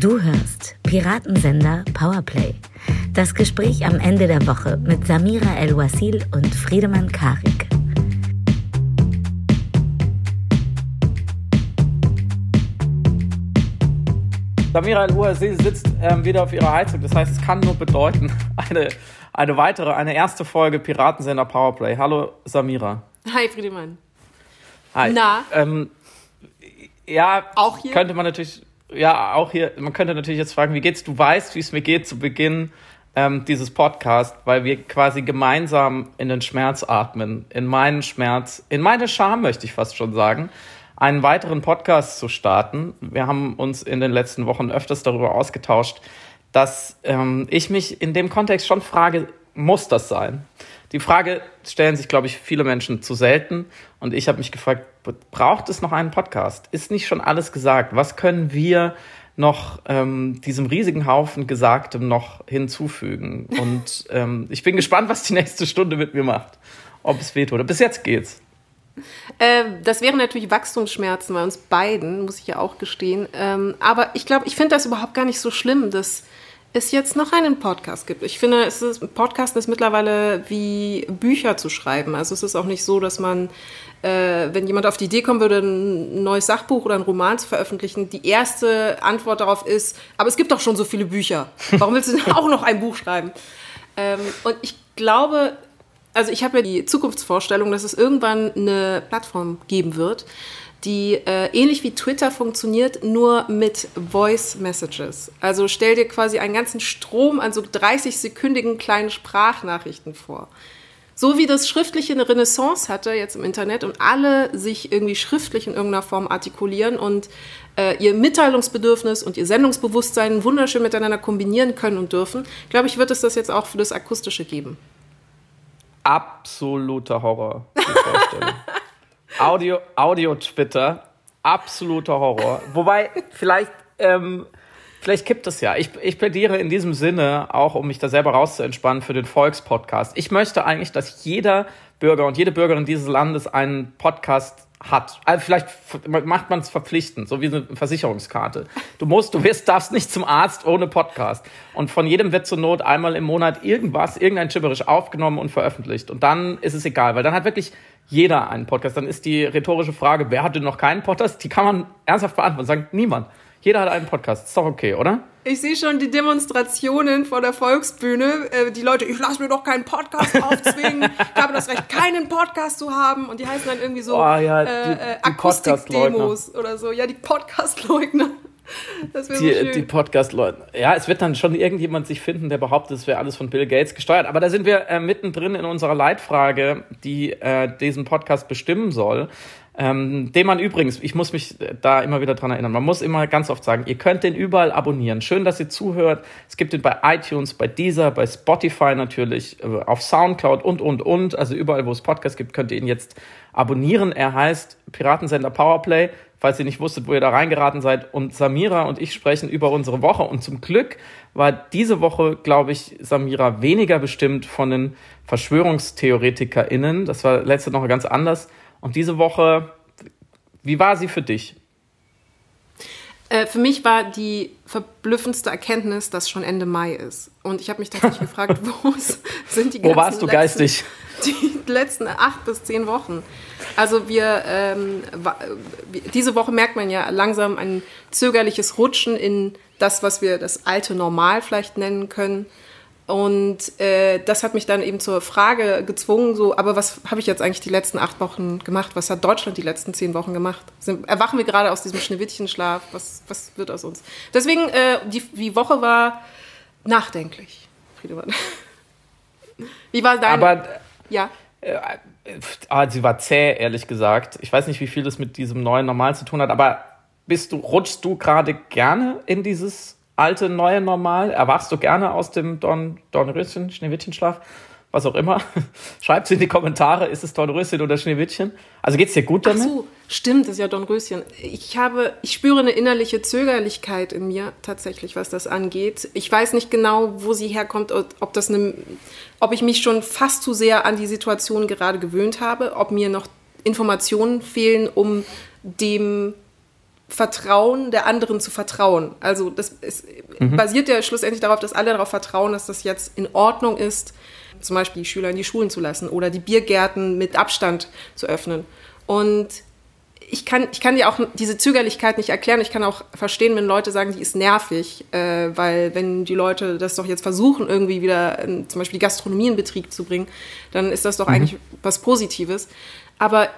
Du hörst Piratensender Powerplay. Das Gespräch am Ende der Woche mit Samira El-Wasil und Friedemann Karik. Samira El-Wasil sitzt ähm, wieder auf ihrer Heizung. Das heißt, es kann nur bedeuten, eine, eine weitere, eine erste Folge Piratensender Powerplay. Hallo Samira. Hi Friedemann. Hi. Na? Ähm, ja, Auch hier? könnte man natürlich, ja, auch hier, man könnte natürlich jetzt fragen, wie geht's? Du weißt, wie es mir geht zu Beginn ähm, dieses Podcast, weil wir quasi gemeinsam in den Schmerz atmen, in meinen Schmerz, in meine Scham möchte ich fast schon sagen, einen weiteren Podcast zu starten. Wir haben uns in den letzten Wochen öfters darüber ausgetauscht, dass ähm, ich mich in dem Kontext schon frage, muss das sein? Die Frage stellen sich, glaube ich, viele Menschen zu selten. Und ich habe mich gefragt, braucht es noch einen Podcast? Ist nicht schon alles gesagt? Was können wir noch ähm, diesem riesigen Haufen Gesagtem noch hinzufügen? Und ähm, ich bin gespannt, was die nächste Stunde mit mir macht. Ob es weht oder bis jetzt geht's. Äh, das wären natürlich Wachstumsschmerzen bei uns beiden, muss ich ja auch gestehen. Ähm, aber ich glaube, ich finde das überhaupt gar nicht so schlimm, dass es jetzt noch einen Podcast gibt. Ich finde, es ist, Podcasten ist mittlerweile wie Bücher zu schreiben. Also es ist auch nicht so, dass man, äh, wenn jemand auf die Idee kommen würde, ein neues Sachbuch oder einen Roman zu veröffentlichen, die erste Antwort darauf ist, aber es gibt doch schon so viele Bücher. Warum willst du denn auch noch ein Buch schreiben? Ähm, und ich glaube, also ich habe ja die Zukunftsvorstellung, dass es irgendwann eine Plattform geben wird, die äh, ähnlich wie Twitter funktioniert, nur mit Voice Messages. Also stell dir quasi einen ganzen Strom an so 30-sekündigen kleinen Sprachnachrichten vor. So wie das Schriftliche eine Renaissance hatte jetzt im Internet und alle sich irgendwie schriftlich in irgendeiner Form artikulieren und äh, ihr Mitteilungsbedürfnis und ihr Sendungsbewusstsein wunderschön miteinander kombinieren können und dürfen, glaube ich, wird es das jetzt auch für das Akustische geben. Absoluter Horror, die Vorstellung. Audio, Audio Twitter, absoluter Horror. Wobei, vielleicht, ähm, vielleicht kippt es ja. Ich, ich plädiere in diesem Sinne auch, um mich da selber rauszuentspannen, für den Volkspodcast. Ich möchte eigentlich, dass jeder Bürger und jede Bürgerin dieses Landes einen Podcast hat. Also vielleicht macht man es verpflichtend, so wie eine Versicherungskarte. Du musst, du wirst, darfst nicht zum Arzt ohne Podcast. Und von jedem wird zur Not einmal im Monat irgendwas, irgendein Gibberisch aufgenommen und veröffentlicht. Und dann ist es egal, weil dann hat wirklich jeder einen Podcast. Dann ist die rhetorische Frage, wer hatte noch keinen Podcast? Die kann man ernsthaft beantworten. Sagen, niemand. Jeder hat einen Podcast. Ist doch okay, oder? Ich sehe schon die Demonstrationen vor der Volksbühne. Äh, die Leute, ich lasse mir doch keinen Podcast aufzwingen. ich habe das Recht, keinen Podcast zu haben. Und die heißen dann irgendwie so oh, ja, die, äh, äh, Akustikdemos oder so. Ja, die Podcast-Leugner. Das die, so die Podcast-Leute. Ja, es wird dann schon irgendjemand sich finden, der behauptet, es wäre alles von Bill Gates gesteuert. Aber da sind wir äh, mittendrin in unserer Leitfrage, die äh, diesen Podcast bestimmen soll. Ähm, den man übrigens, ich muss mich da immer wieder dran erinnern, man muss immer ganz oft sagen, ihr könnt den überall abonnieren. Schön, dass ihr zuhört. Es gibt den bei iTunes, bei Deezer, bei Spotify natürlich, äh, auf Soundcloud und, und, und. Also überall, wo es Podcasts gibt, könnt ihr ihn jetzt abonnieren. Er heißt Piratensender Powerplay, falls ihr nicht wusstet, wo ihr da reingeraten seid. Und Samira und ich sprechen über unsere Woche. Und zum Glück war diese Woche, glaube ich, Samira weniger bestimmt von den VerschwörungstheoretikerInnen. Das war letzte Woche ganz anders und diese Woche, wie war sie für dich? Äh, für mich war die verblüffendste Erkenntnis, dass schon Ende Mai ist. Und ich habe mich tatsächlich gefragt, wo sind die ganzen Wo warst du letzten, geistig? Die letzten acht bis zehn Wochen. Also wir, ähm, diese Woche merkt man ja langsam ein zögerliches Rutschen in das, was wir das alte Normal vielleicht nennen können. Und äh, das hat mich dann eben zur Frage gezwungen, so, aber was habe ich jetzt eigentlich die letzten acht Wochen gemacht? Was hat Deutschland die letzten zehn Wochen gemacht? Sind, erwachen wir gerade aus diesem Schneewittchenschlaf? Was, was wird aus uns? Deswegen, äh, die, die Woche war nachdenklich, Friedemann. Wie war deine? Aber, ja. Äh, äh, sie war zäh, ehrlich gesagt. Ich weiß nicht, wie viel das mit diesem neuen Normal zu tun hat, aber bist du, rutschst du gerade gerne in dieses alte, neue Normal? Erwachst du gerne aus dem Don, Dornröschen, Schneewittchenschlaf? Was auch immer. Schreibt es in die Kommentare, ist es Dornröschen oder Schneewittchen? Also geht es dir gut damit? Ach so, stimmt, ist ja Dornröschen. Ich habe, ich spüre eine innerliche Zögerlichkeit in mir tatsächlich, was das angeht. Ich weiß nicht genau, wo sie herkommt, ob das eine, ob ich mich schon fast zu sehr an die Situation gerade gewöhnt habe, ob mir noch Informationen fehlen, um dem Vertrauen der anderen zu vertrauen. Also das ist, mhm. basiert ja schlussendlich darauf, dass alle darauf vertrauen, dass das jetzt in Ordnung ist, zum Beispiel die Schüler in die Schulen zu lassen oder die Biergärten mit Abstand zu öffnen. Und ich kann, ich kann dir auch diese Zögerlichkeit nicht erklären. Ich kann auch verstehen, wenn Leute sagen, die ist nervig, äh, weil wenn die Leute das doch jetzt versuchen, irgendwie wieder in, zum Beispiel die Gastronomie in Betrieb zu bringen, dann ist das doch mhm. eigentlich was Positives. Aber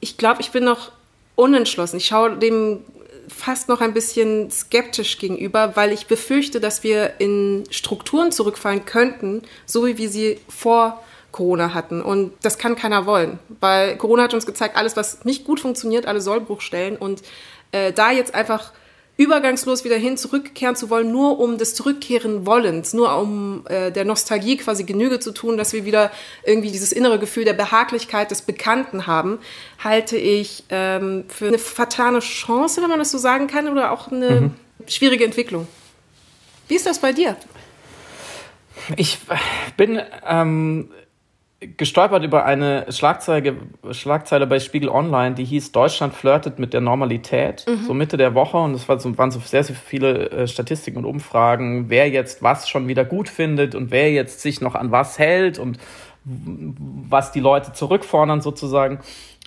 ich glaube, ich bin noch unentschlossen. Ich schaue dem fast noch ein bisschen skeptisch gegenüber, weil ich befürchte, dass wir in Strukturen zurückfallen könnten, so wie wir sie vor Corona hatten. Und das kann keiner wollen, weil Corona hat uns gezeigt, alles, was nicht gut funktioniert, alle Sollbruchstellen. Und äh, da jetzt einfach übergangslos wieder hin zurückkehren zu wollen, nur um des Zurückkehren Wollens, nur um äh, der Nostalgie quasi Genüge zu tun, dass wir wieder irgendwie dieses innere Gefühl der Behaglichkeit des Bekannten haben, halte ich ähm, für eine vertane Chance, wenn man das so sagen kann, oder auch eine mhm. schwierige Entwicklung. Wie ist das bei dir? Ich bin ähm, gestolpert über eine Schlagzeile, Schlagzeile bei Spiegel Online, die hieß Deutschland flirtet mit der Normalität, mhm. so Mitte der Woche. Und es war so, waren so sehr, sehr viele äh, Statistiken und Umfragen, wer jetzt was schon wieder gut findet und wer jetzt sich noch an was hält und was die Leute zurückfordern sozusagen.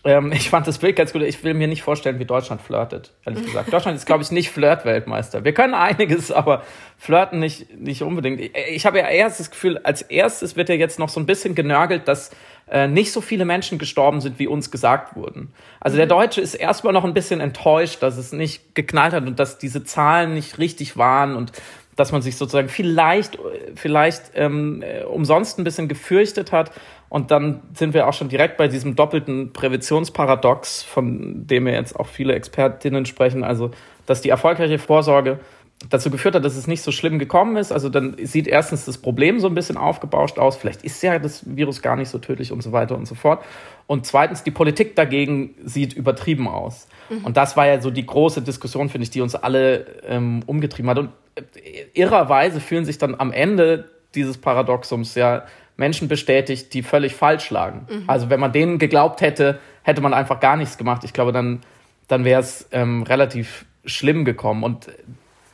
Ähm, ich fand das Bild ganz gut. Ich will mir nicht vorstellen, wie Deutschland flirtet, ehrlich gesagt. Deutschland ist, glaube ich, nicht Flirt-Weltmeister. Wir können einiges, aber flirten nicht, nicht unbedingt. Ich, ich habe ja erst das Gefühl, als erstes wird ja jetzt noch so ein bisschen genörgelt, dass äh, nicht so viele Menschen gestorben sind, wie uns gesagt wurden. Also der mhm. Deutsche ist erstmal noch ein bisschen enttäuscht, dass es nicht geknallt hat und dass diese Zahlen nicht richtig waren und dass man sich sozusagen vielleicht, vielleicht ähm, äh, umsonst ein bisschen gefürchtet hat. Und dann sind wir auch schon direkt bei diesem doppelten Präventionsparadox, von dem ja jetzt auch viele Expertinnen sprechen. Also, dass die erfolgreiche Vorsorge dazu geführt hat, dass es nicht so schlimm gekommen ist. Also dann sieht erstens das Problem so ein bisschen aufgebauscht aus. Vielleicht ist ja das Virus gar nicht so tödlich und so weiter und so fort. Und zweitens, die Politik dagegen sieht übertrieben aus. Mhm. Und das war ja so die große Diskussion, finde ich, die uns alle ähm, umgetrieben hat. Und äh, irrerweise fühlen sich dann am Ende dieses Paradoxums ja Menschen bestätigt, die völlig falsch lagen. Mhm. Also wenn man denen geglaubt hätte, hätte man einfach gar nichts gemacht. Ich glaube, dann, dann wäre es ähm, relativ schlimm gekommen. Und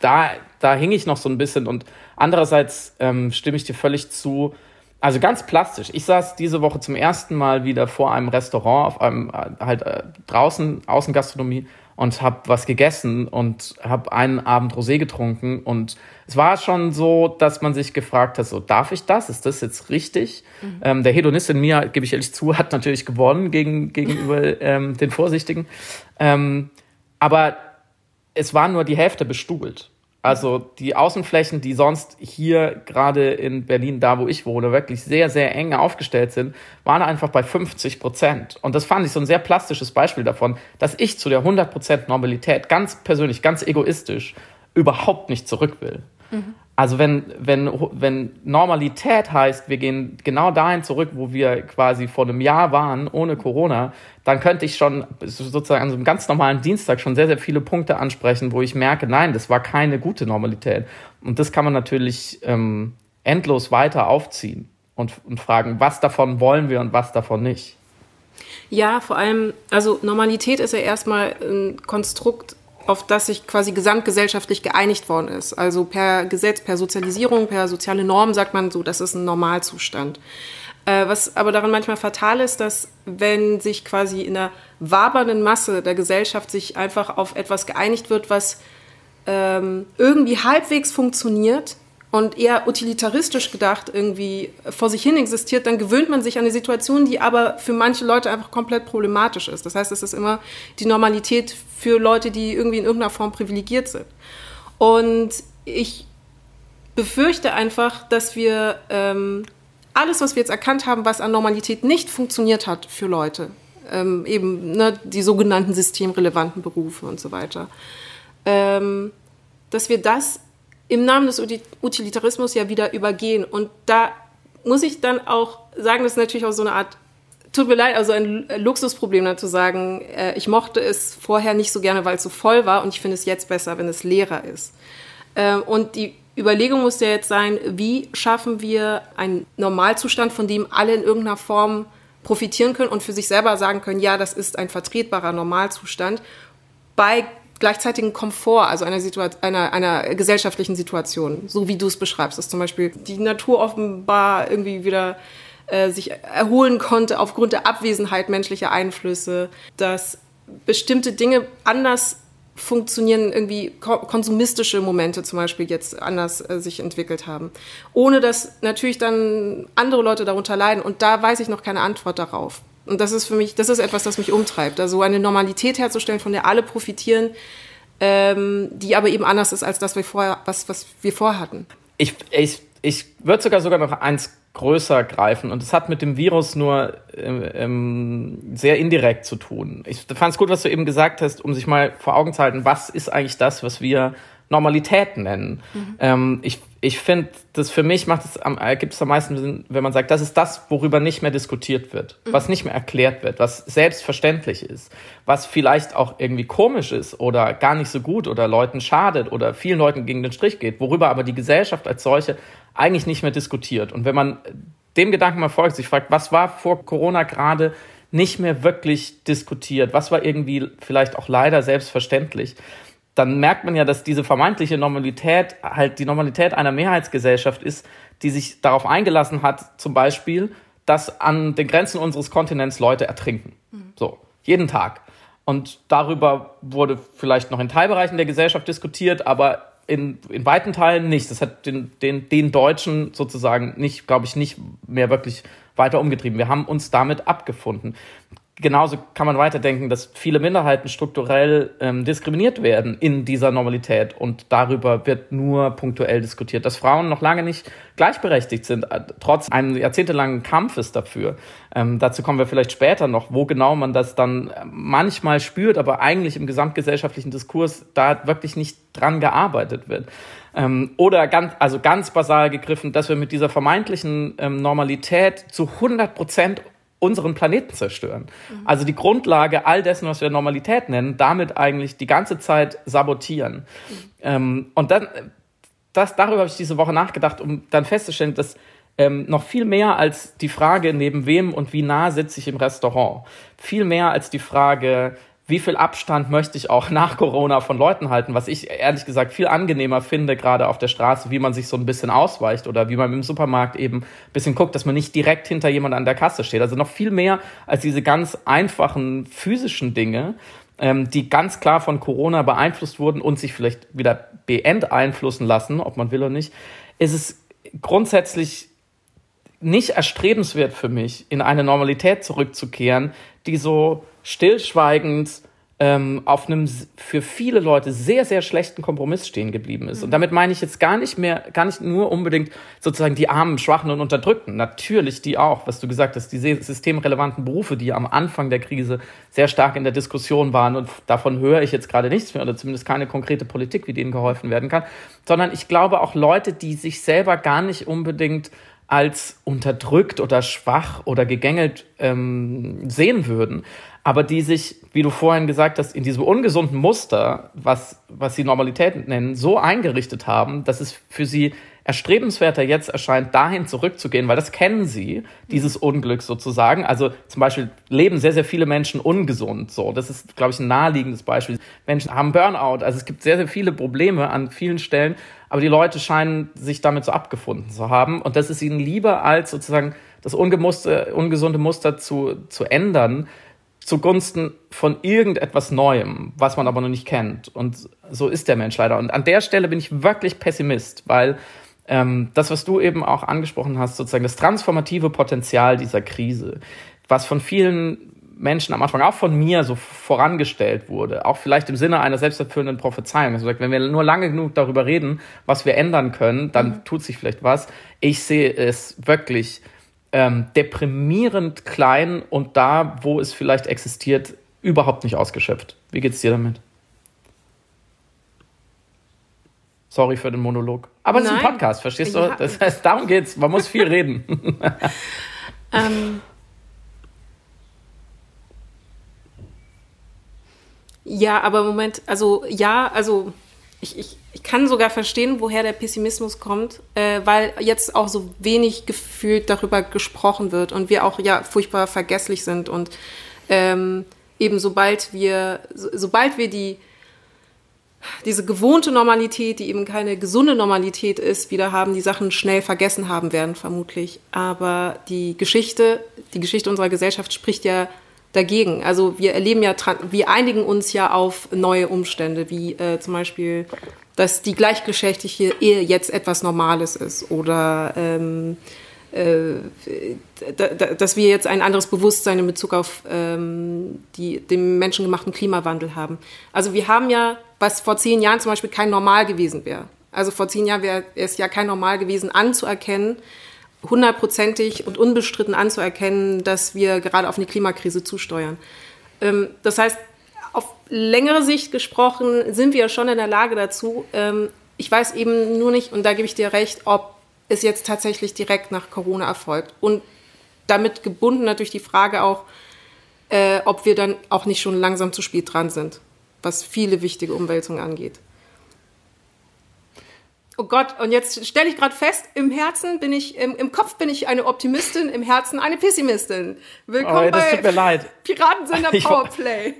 da, da hing ich noch so ein bisschen. Und andererseits ähm, stimme ich dir völlig zu. Also ganz plastisch. Ich saß diese Woche zum ersten Mal wieder vor einem Restaurant, auf einem äh, halt äh, draußen Außengastronomie und habe was gegessen und habe einen Abend Rosé getrunken und es war schon so, dass man sich gefragt hat, so darf ich das? Ist das jetzt richtig? Mhm. Ähm, der Hedonist in mir, gebe ich ehrlich zu, hat natürlich gewonnen gegen, gegenüber ähm, den Vorsichtigen. Ähm, aber es war nur die Hälfte bestuhlt. Also die Außenflächen, die sonst hier gerade in Berlin, da wo ich wohne, wirklich sehr, sehr eng aufgestellt sind, waren einfach bei 50 Prozent. Und das fand ich so ein sehr plastisches Beispiel davon, dass ich zu der 100 Prozent Normalität ganz persönlich, ganz egoistisch überhaupt nicht zurück will. Mhm. Also wenn, wenn, wenn Normalität heißt, wir gehen genau dahin zurück, wo wir quasi vor einem Jahr waren, ohne Corona, dann könnte ich schon sozusagen an so einem ganz normalen Dienstag schon sehr, sehr viele Punkte ansprechen, wo ich merke, nein, das war keine gute Normalität. Und das kann man natürlich ähm, endlos weiter aufziehen und, und fragen, was davon wollen wir und was davon nicht. Ja, vor allem, also Normalität ist ja erstmal ein Konstrukt, auf das sich quasi gesamtgesellschaftlich geeinigt worden ist. Also per Gesetz, per Sozialisierung, per soziale Norm sagt man so, das ist ein Normalzustand. Äh, was aber daran manchmal fatal ist, dass wenn sich quasi in der wabernden Masse der Gesellschaft sich einfach auf etwas geeinigt wird, was ähm, irgendwie halbwegs funktioniert, und eher utilitaristisch gedacht irgendwie vor sich hin existiert, dann gewöhnt man sich an eine Situation, die aber für manche Leute einfach komplett problematisch ist. Das heißt, es ist immer die Normalität für Leute, die irgendwie in irgendeiner Form privilegiert sind. Und ich befürchte einfach, dass wir ähm, alles, was wir jetzt erkannt haben, was an Normalität nicht funktioniert hat für Leute, ähm, eben ne, die sogenannten systemrelevanten Berufe und so weiter, ähm, dass wir das im Namen des Utilitarismus ja wieder übergehen. Und da muss ich dann auch sagen, das ist natürlich auch so eine Art, tut mir leid, also ein Luxusproblem dann zu sagen, äh, ich mochte es vorher nicht so gerne, weil es so voll war und ich finde es jetzt besser, wenn es leerer ist. Ähm, und die Überlegung muss ja jetzt sein, wie schaffen wir einen Normalzustand, von dem alle in irgendeiner Form profitieren können und für sich selber sagen können, ja, das ist ein vertretbarer Normalzustand bei gleichzeitigen Komfort, also einer, einer, einer gesellschaftlichen Situation, so wie du es beschreibst, dass zum Beispiel die Natur offenbar irgendwie wieder äh, sich erholen konnte aufgrund der Abwesenheit menschlicher Einflüsse, dass bestimmte Dinge anders funktionieren, irgendwie konsumistische Momente zum Beispiel jetzt anders äh, sich entwickelt haben. Ohne dass natürlich dann andere Leute darunter leiden. Und da weiß ich noch keine Antwort darauf. Und das ist für mich, das ist etwas, das mich umtreibt. Also eine Normalität herzustellen, von der alle profitieren, ähm, die aber eben anders ist als das, wir vorher, was, was wir vorhatten. Ich, ich, ich würde sogar sogar noch eins größer greifen. Und es hat mit dem Virus nur ähm, ähm, sehr indirekt zu tun. Ich fand es gut, was du eben gesagt hast, um sich mal vor Augen zu halten, was ist eigentlich das, was wir Normalität nennen. Mhm. Ähm, ich ich finde, das für mich macht es am, ergibt es am meisten Sinn, wenn man sagt, das ist das, worüber nicht mehr diskutiert wird, mhm. was nicht mehr erklärt wird, was selbstverständlich ist, was vielleicht auch irgendwie komisch ist oder gar nicht so gut oder Leuten schadet oder vielen Leuten gegen den Strich geht, worüber aber die Gesellschaft als solche eigentlich nicht mehr diskutiert. Und wenn man dem Gedanken mal folgt, sich fragt, was war vor Corona gerade nicht mehr wirklich diskutiert, was war irgendwie vielleicht auch leider selbstverständlich, dann merkt man ja, dass diese vermeintliche Normalität halt die Normalität einer Mehrheitsgesellschaft ist, die sich darauf eingelassen hat, zum Beispiel, dass an den Grenzen unseres Kontinents Leute ertrinken. Mhm. So, jeden Tag. Und darüber wurde vielleicht noch in Teilbereichen der Gesellschaft diskutiert, aber in, in weiten Teilen nicht. Das hat den, den, den Deutschen sozusagen nicht, glaube ich, nicht mehr wirklich weiter umgetrieben. Wir haben uns damit abgefunden genauso kann man weiterdenken, dass viele Minderheiten strukturell ähm, diskriminiert werden in dieser Normalität und darüber wird nur punktuell diskutiert, dass Frauen noch lange nicht gleichberechtigt sind, äh, trotz eines jahrzehntelangen Kampfes dafür. Ähm, dazu kommen wir vielleicht später noch, wo genau man das dann äh, manchmal spürt, aber eigentlich im gesamtgesellschaftlichen Diskurs da wirklich nicht dran gearbeitet wird. Ähm, oder ganz, also ganz basal gegriffen, dass wir mit dieser vermeintlichen ähm, Normalität zu 100 Prozent unseren Planeten zerstören. Mhm. Also die Grundlage all dessen, was wir Normalität nennen, damit eigentlich die ganze Zeit sabotieren. Mhm. Ähm, und dann, das, darüber habe ich diese Woche nachgedacht, um dann festzustellen, dass ähm, noch viel mehr als die Frage, neben wem und wie nah sitze ich im Restaurant, viel mehr als die Frage, wie viel Abstand möchte ich auch nach Corona von Leuten halten, was ich ehrlich gesagt viel angenehmer finde, gerade auf der Straße, wie man sich so ein bisschen ausweicht oder wie man im Supermarkt eben ein bisschen guckt, dass man nicht direkt hinter jemand an der Kasse steht. Also noch viel mehr als diese ganz einfachen physischen Dinge, ähm, die ganz klar von Corona beeinflusst wurden und sich vielleicht wieder beeinflussen lassen, ob man will oder nicht, ist es grundsätzlich nicht erstrebenswert für mich, in eine Normalität zurückzukehren, die so stillschweigend ähm, auf einem für viele Leute sehr, sehr schlechten Kompromiss stehen geblieben ist. Und damit meine ich jetzt gar nicht mehr, gar nicht nur unbedingt sozusagen die armen, schwachen und Unterdrückten. Natürlich die auch, was du gesagt hast, die systemrelevanten Berufe, die am Anfang der Krise sehr stark in der Diskussion waren. Und davon höre ich jetzt gerade nichts mehr oder zumindest keine konkrete Politik, wie denen geholfen werden kann. Sondern ich glaube auch Leute, die sich selber gar nicht unbedingt als unterdrückt oder schwach oder gegängelt ähm, sehen würden, aber die sich, wie du vorhin gesagt hast, in diesem ungesunden Muster, was, was sie Normalität nennen, so eingerichtet haben, dass es für sie erstrebenswerter jetzt erscheint, dahin zurückzugehen, weil das kennen sie, dieses Unglück sozusagen. Also zum Beispiel leben sehr, sehr viele Menschen ungesund. So, das ist, glaube ich, ein naheliegendes Beispiel. Menschen haben Burnout. Also es gibt sehr, sehr viele Probleme an vielen Stellen, aber die Leute scheinen sich damit so abgefunden zu haben. Und das ist ihnen lieber als sozusagen das ungesunde Muster zu, zu ändern, zugunsten von irgendetwas Neuem, was man aber noch nicht kennt. Und so ist der Mensch leider. Und an der Stelle bin ich wirklich Pessimist, weil ähm, das, was du eben auch angesprochen hast, sozusagen das transformative Potenzial dieser Krise, was von vielen Menschen am Anfang auch von mir so vorangestellt wurde, auch vielleicht im Sinne einer selbsterfüllenden Prophezeiung. Also wenn wir nur lange genug darüber reden, was wir ändern können, dann mhm. tut sich vielleicht was. Ich sehe es wirklich ähm, deprimierend klein und da, wo es vielleicht existiert, überhaupt nicht ausgeschöpft. Wie geht's dir damit? Sorry für den Monolog. Aber es ist ein Podcast, verstehst du? Das heißt, darum geht's. Man muss viel reden. ähm. Ja, aber Moment, also ja, also ich, ich, ich kann sogar verstehen, woher der Pessimismus kommt, äh, weil jetzt auch so wenig gefühlt darüber gesprochen wird und wir auch ja furchtbar vergesslich sind und ähm, eben sobald wir, so, sobald wir die diese gewohnte Normalität, die eben keine gesunde Normalität ist, wieder haben, die Sachen schnell vergessen haben werden, vermutlich. Aber die Geschichte, die Geschichte unserer Gesellschaft spricht ja dagegen. Also wir erleben ja, wir einigen uns ja auf neue Umstände, wie äh, zum Beispiel, dass die gleichgeschlechtliche Ehe jetzt etwas Normales ist oder ähm, äh, dass wir jetzt ein anderes Bewusstsein in Bezug auf ähm, die, den menschengemachten Klimawandel haben. Also wir haben ja, was vor zehn Jahren zum Beispiel kein Normal gewesen wäre. Also vor zehn Jahren wäre es ja kein Normal gewesen, anzuerkennen, hundertprozentig und unbestritten anzuerkennen, dass wir gerade auf eine Klimakrise zusteuern. Ähm, das heißt, auf längere Sicht gesprochen sind wir schon in der Lage dazu. Ähm, ich weiß eben nur nicht, und da gebe ich dir recht, ob ist jetzt tatsächlich direkt nach Corona erfolgt. Und damit gebunden natürlich die Frage auch, äh, ob wir dann auch nicht schon langsam zu spät dran sind, was viele wichtige Umwälzungen angeht. Oh Gott, und jetzt stelle ich gerade fest, im Herzen bin ich, im, im, Kopf bin ich eine Optimistin, im Herzen eine Pessimistin. Willkommen oh, das tut mir leid. Piratensender Powerplay.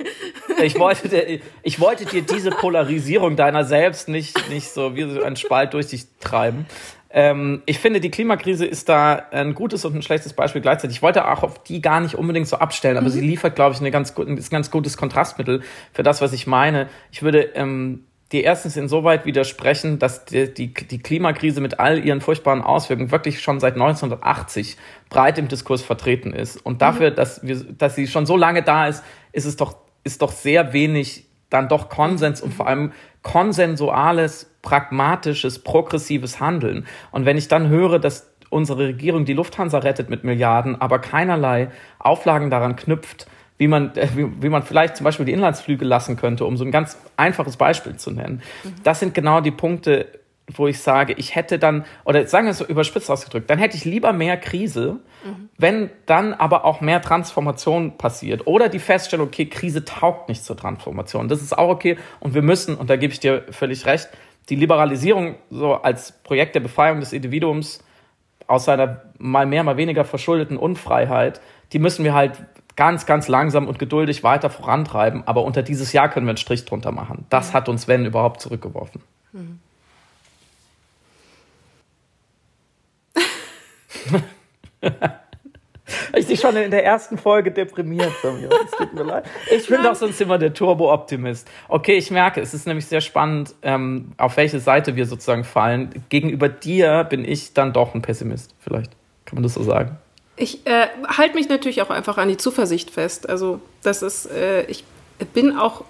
Ich, wollte dir, ich wollte dir diese Polarisierung deiner selbst nicht, nicht so wie so ein Spalt durch dich treiben. Ähm, ich finde, die Klimakrise ist da ein gutes und ein schlechtes Beispiel gleichzeitig. Ich wollte auch auf die gar nicht unbedingt so abstellen, aber mhm. sie liefert, glaube ich, eine ganz, ein ganz gutes Kontrastmittel für das, was ich meine. Ich würde ähm, dir erstens insoweit widersprechen, dass die, die, die Klimakrise mit all ihren furchtbaren Auswirkungen wirklich schon seit 1980 breit im Diskurs vertreten ist. Und dafür, mhm. dass, wir, dass sie schon so lange da ist, ist es doch, ist doch sehr wenig dann doch Konsens und vor allem konsensuales, pragmatisches, progressives Handeln. Und wenn ich dann höre, dass unsere Regierung die Lufthansa rettet mit Milliarden, aber keinerlei Auflagen daran knüpft, wie man, äh, wie, wie man vielleicht zum Beispiel die Inlandsflüge lassen könnte, um so ein ganz einfaches Beispiel zu nennen. Mhm. Das sind genau die Punkte, wo ich sage, ich hätte dann, oder sagen wir es so überspitzt ausgedrückt, dann hätte ich lieber mehr Krise, mhm. wenn dann aber auch mehr Transformation passiert. Oder die Feststellung, okay, Krise taugt nicht zur Transformation. Das ist auch okay. Und wir müssen, und da gebe ich dir völlig recht, die Liberalisierung so als Projekt der Befreiung des Individuums aus seiner mal mehr, mal weniger verschuldeten Unfreiheit, die müssen wir halt ganz, ganz langsam und geduldig weiter vorantreiben. Aber unter dieses Jahr können wir einen Strich drunter machen. Das hat uns, wenn überhaupt, zurückgeworfen. Mhm. ich dich schon in der ersten Folge deprimiert. Es tut mir leid. Ich bin doch sonst immer der Turbo-Optimist. Okay, ich merke, es ist nämlich sehr spannend, ähm, auf welche Seite wir sozusagen fallen. Gegenüber dir bin ich dann doch ein Pessimist, vielleicht. Kann man das so sagen? Ich äh, halte mich natürlich auch einfach an die Zuversicht fest. Also, das ist, äh, ich bin auch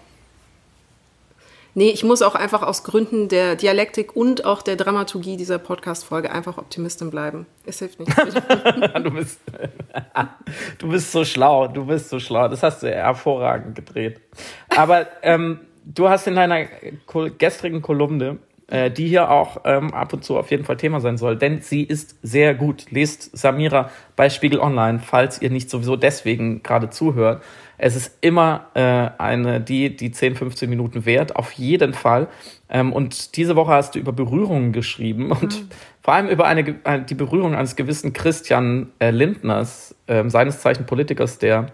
Nee, ich muss auch einfach aus Gründen der Dialektik und auch der Dramaturgie dieser Podcast-Folge einfach Optimistin bleiben. Es hilft nicht. du, bist, du bist so schlau, du bist so schlau. Das hast du hervorragend gedreht. Aber ähm, du hast in deiner gestrigen Kolumne äh, die hier auch ähm, ab und zu auf jeden Fall Thema sein soll, denn sie ist sehr gut. Lest Samira bei Spiegel Online, falls ihr nicht sowieso deswegen gerade zuhört. Es ist immer äh, eine, die, die 10, 15 Minuten wert, auf jeden Fall. Ähm, und diese Woche hast du über Berührungen geschrieben und mhm. vor allem über eine, die Berührung eines gewissen Christian äh, Lindners, äh, seines Zeichen Politikers, der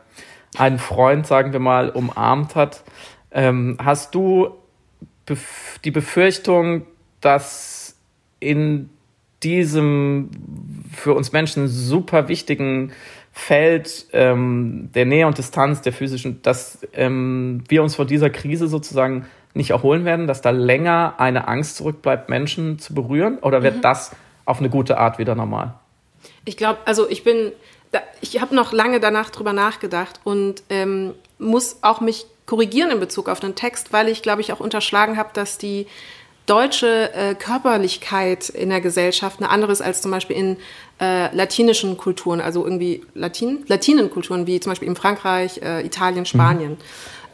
einen Freund, sagen wir mal, umarmt hat. Ähm, hast du bef die Befürchtung, dass in diesem für uns Menschen super wichtigen Feld ähm, der Nähe und Distanz, der physischen, dass ähm, wir uns vor dieser Krise sozusagen nicht erholen werden, dass da länger eine Angst zurückbleibt, Menschen zu berühren? Oder wird mhm. das auf eine gute Art wieder normal? Ich glaube, also ich bin, ich habe noch lange danach drüber nachgedacht und ähm, muss auch mich korrigieren in Bezug auf den Text, weil ich, glaube ich, auch unterschlagen habe, dass die deutsche äh, Körperlichkeit in der Gesellschaft eine andere ist als zum Beispiel in äh, latinischen Kulturen, also irgendwie Latin, Latinenkulturen wie zum Beispiel in Frankreich, äh, Italien, Spanien. Mhm.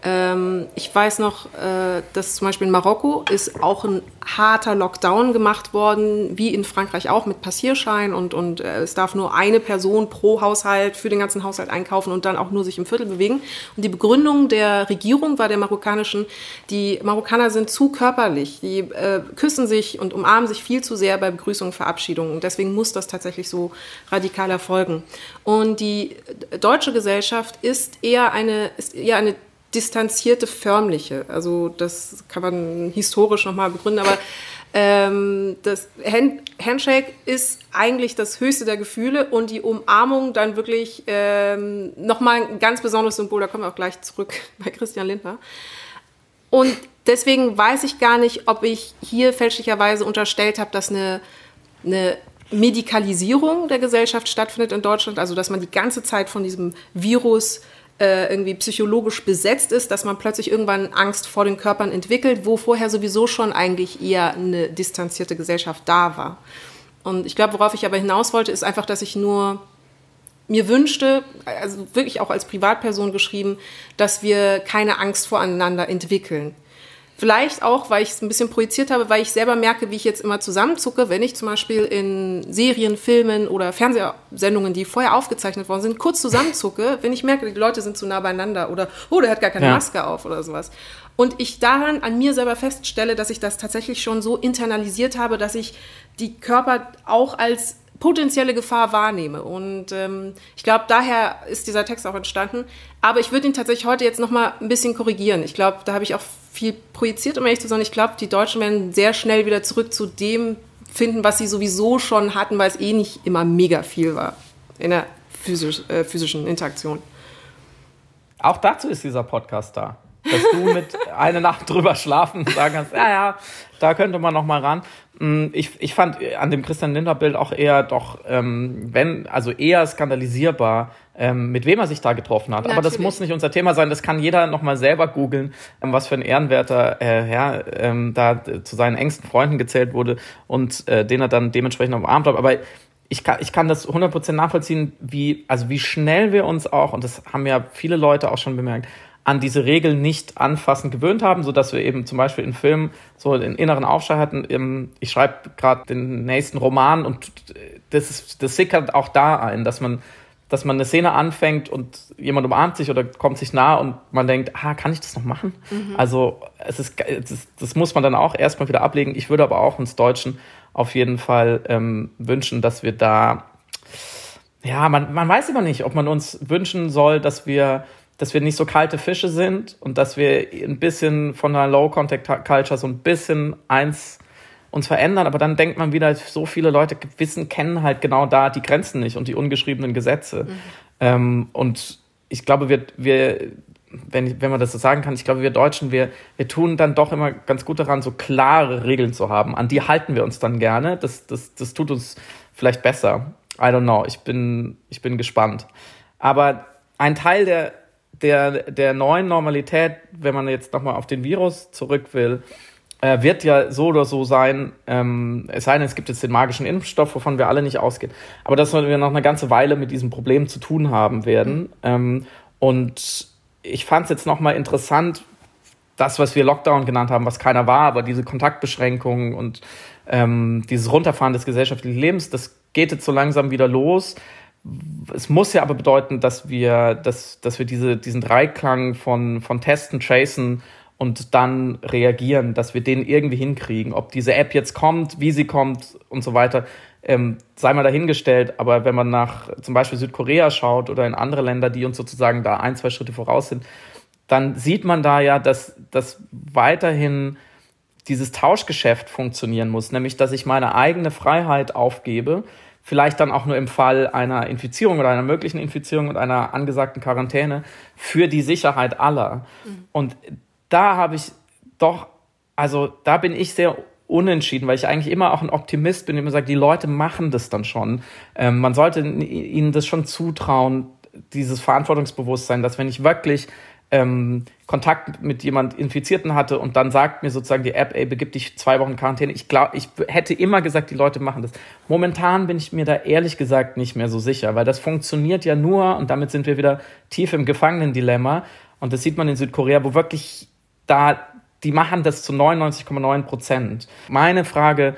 Ähm, ich weiß noch, äh, dass zum Beispiel in Marokko ist auch ein harter Lockdown gemacht worden, wie in Frankreich auch mit Passierschein und, und äh, es darf nur eine Person pro Haushalt für den ganzen Haushalt einkaufen und dann auch nur sich im Viertel bewegen. Und die Begründung der Regierung war der marokkanischen, die Marokkaner sind zu körperlich, die äh, küssen sich und umarmen sich viel zu sehr bei Begrüßungen und Verabschiedungen. Und deswegen muss das tatsächlich so radikal erfolgen. Und die deutsche Gesellschaft ist eher eine, ist eher eine distanzierte, förmliche. Also das kann man historisch nochmal begründen, aber ähm, das Hand Handshake ist eigentlich das höchste der Gefühle und die Umarmung dann wirklich ähm, nochmal ein ganz besonderes Symbol. Da kommen wir auch gleich zurück bei Christian Lindner. Und deswegen weiß ich gar nicht, ob ich hier fälschlicherweise unterstellt habe, dass eine, eine Medikalisierung der Gesellschaft stattfindet in Deutschland, also dass man die ganze Zeit von diesem Virus äh, irgendwie psychologisch besetzt ist, dass man plötzlich irgendwann Angst vor den Körpern entwickelt, wo vorher sowieso schon eigentlich eher eine distanzierte Gesellschaft da war. Und ich glaube, worauf ich aber hinaus wollte, ist einfach, dass ich nur mir wünschte, also wirklich auch als Privatperson geschrieben, dass wir keine Angst voreinander entwickeln. Vielleicht auch, weil ich es ein bisschen projiziert habe, weil ich selber merke, wie ich jetzt immer zusammenzucke, wenn ich zum Beispiel in Serien, Filmen oder Fernsehsendungen, die vorher aufgezeichnet worden sind, kurz zusammenzucke, wenn ich merke, die Leute sind zu nah beieinander oder, oh, der hat gar keine ja. Maske auf oder sowas. Und ich daran an mir selber feststelle, dass ich das tatsächlich schon so internalisiert habe, dass ich die Körper auch als potenzielle Gefahr wahrnehme. Und ähm, ich glaube, daher ist dieser Text auch entstanden. Aber ich würde ihn tatsächlich heute jetzt noch mal ein bisschen korrigieren. Ich glaube, da habe ich auch viel projiziert, um ehrlich zu sein. Ich glaube, die Deutschen werden sehr schnell wieder zurück zu dem finden, was sie sowieso schon hatten, weil es eh nicht immer mega viel war in der physisch, äh, physischen Interaktion. Auch dazu ist dieser Podcast da. Dass du mit einer Nacht drüber schlafen und sagen kannst, ja, ja, da könnte man noch mal ran. Mm, ich, ich fand an dem Christian Linder Bild auch eher doch, ähm, wenn, also eher skandalisierbar, ähm, mit wem er sich da getroffen hat. Natürlich. Aber das muss nicht unser Thema sein. Das kann jeder noch mal selber googeln, ähm, was für ein ehrenwerter äh, Herr ähm, da zu seinen engsten Freunden gezählt wurde und äh, den er dann dementsprechend umarmt hat. Aber ich kann, ich kann das 100% nachvollziehen, wie, also wie schnell wir uns auch, und das haben ja viele Leute auch schon bemerkt, an diese Regeln nicht anfassend gewöhnt haben, so dass wir eben zum Beispiel in Filmen so den inneren Aufschrei hatten. Ich schreibe gerade den nächsten Roman und das, ist, das sickert auch da ein, dass man, dass man eine Szene anfängt und jemand umarmt sich oder kommt sich nah und man denkt, ah, kann ich das noch machen? Mhm. Also es ist, das, das muss man dann auch erstmal wieder ablegen. Ich würde aber auch uns Deutschen auf jeden Fall ähm, wünschen, dass wir da ja, man, man weiß immer nicht, ob man uns wünschen soll, dass wir dass wir nicht so kalte Fische sind und dass wir ein bisschen von der Low-Contact-Culture so ein bisschen eins uns verändern, aber dann denkt man wieder, so viele Leute wissen, kennen halt genau da die Grenzen nicht und die ungeschriebenen Gesetze. Mhm. Ähm, und ich glaube, wir, wir wenn, wenn man das so sagen kann, ich glaube, wir Deutschen, wir, wir tun dann doch immer ganz gut daran, so klare Regeln zu haben. An die halten wir uns dann gerne. Das, das, das tut uns vielleicht besser. I don't know. Ich bin, ich bin gespannt. Aber ein Teil der der, der neuen Normalität, wenn man jetzt nochmal auf den Virus zurück will, äh, wird ja so oder so sein, ähm, es sei denn, es gibt jetzt den magischen Impfstoff, wovon wir alle nicht ausgehen, aber dass wir noch eine ganze Weile mit diesem Problem zu tun haben werden. Ähm, und ich fand es jetzt nochmal interessant, das, was wir Lockdown genannt haben, was keiner war, aber diese Kontaktbeschränkungen und ähm, dieses Runterfahren des gesellschaftlichen Lebens, das geht jetzt so langsam wieder los es muss ja aber bedeuten, dass wir, dass, dass wir diese, diesen Dreiklang von, von Testen, Tracen und dann reagieren, dass wir den irgendwie hinkriegen. Ob diese App jetzt kommt, wie sie kommt und so weiter, ähm, sei mal dahingestellt. Aber wenn man nach zum Beispiel Südkorea schaut oder in andere Länder, die uns sozusagen da ein, zwei Schritte voraus sind, dann sieht man da ja, dass, dass weiterhin dieses Tauschgeschäft funktionieren muss, nämlich dass ich meine eigene Freiheit aufgebe vielleicht dann auch nur im Fall einer Infizierung oder einer möglichen Infizierung und einer angesagten Quarantäne für die Sicherheit aller. Mhm. Und da habe ich doch, also da bin ich sehr unentschieden, weil ich eigentlich immer auch ein Optimist bin, immer sage, die Leute machen das dann schon. Ähm, man sollte ihnen das schon zutrauen, dieses Verantwortungsbewusstsein, dass wenn ich wirklich ähm, Kontakt mit jemand Infizierten hatte und dann sagt mir sozusagen die App, ey, begib dich zwei Wochen Quarantäne. Ich glaube, ich hätte immer gesagt, die Leute machen das. Momentan bin ich mir da ehrlich gesagt nicht mehr so sicher, weil das funktioniert ja nur und damit sind wir wieder tief im Gefangenendilemma. Und das sieht man in Südkorea, wo wirklich da, die machen das zu 99,9 Prozent. Meine Frage,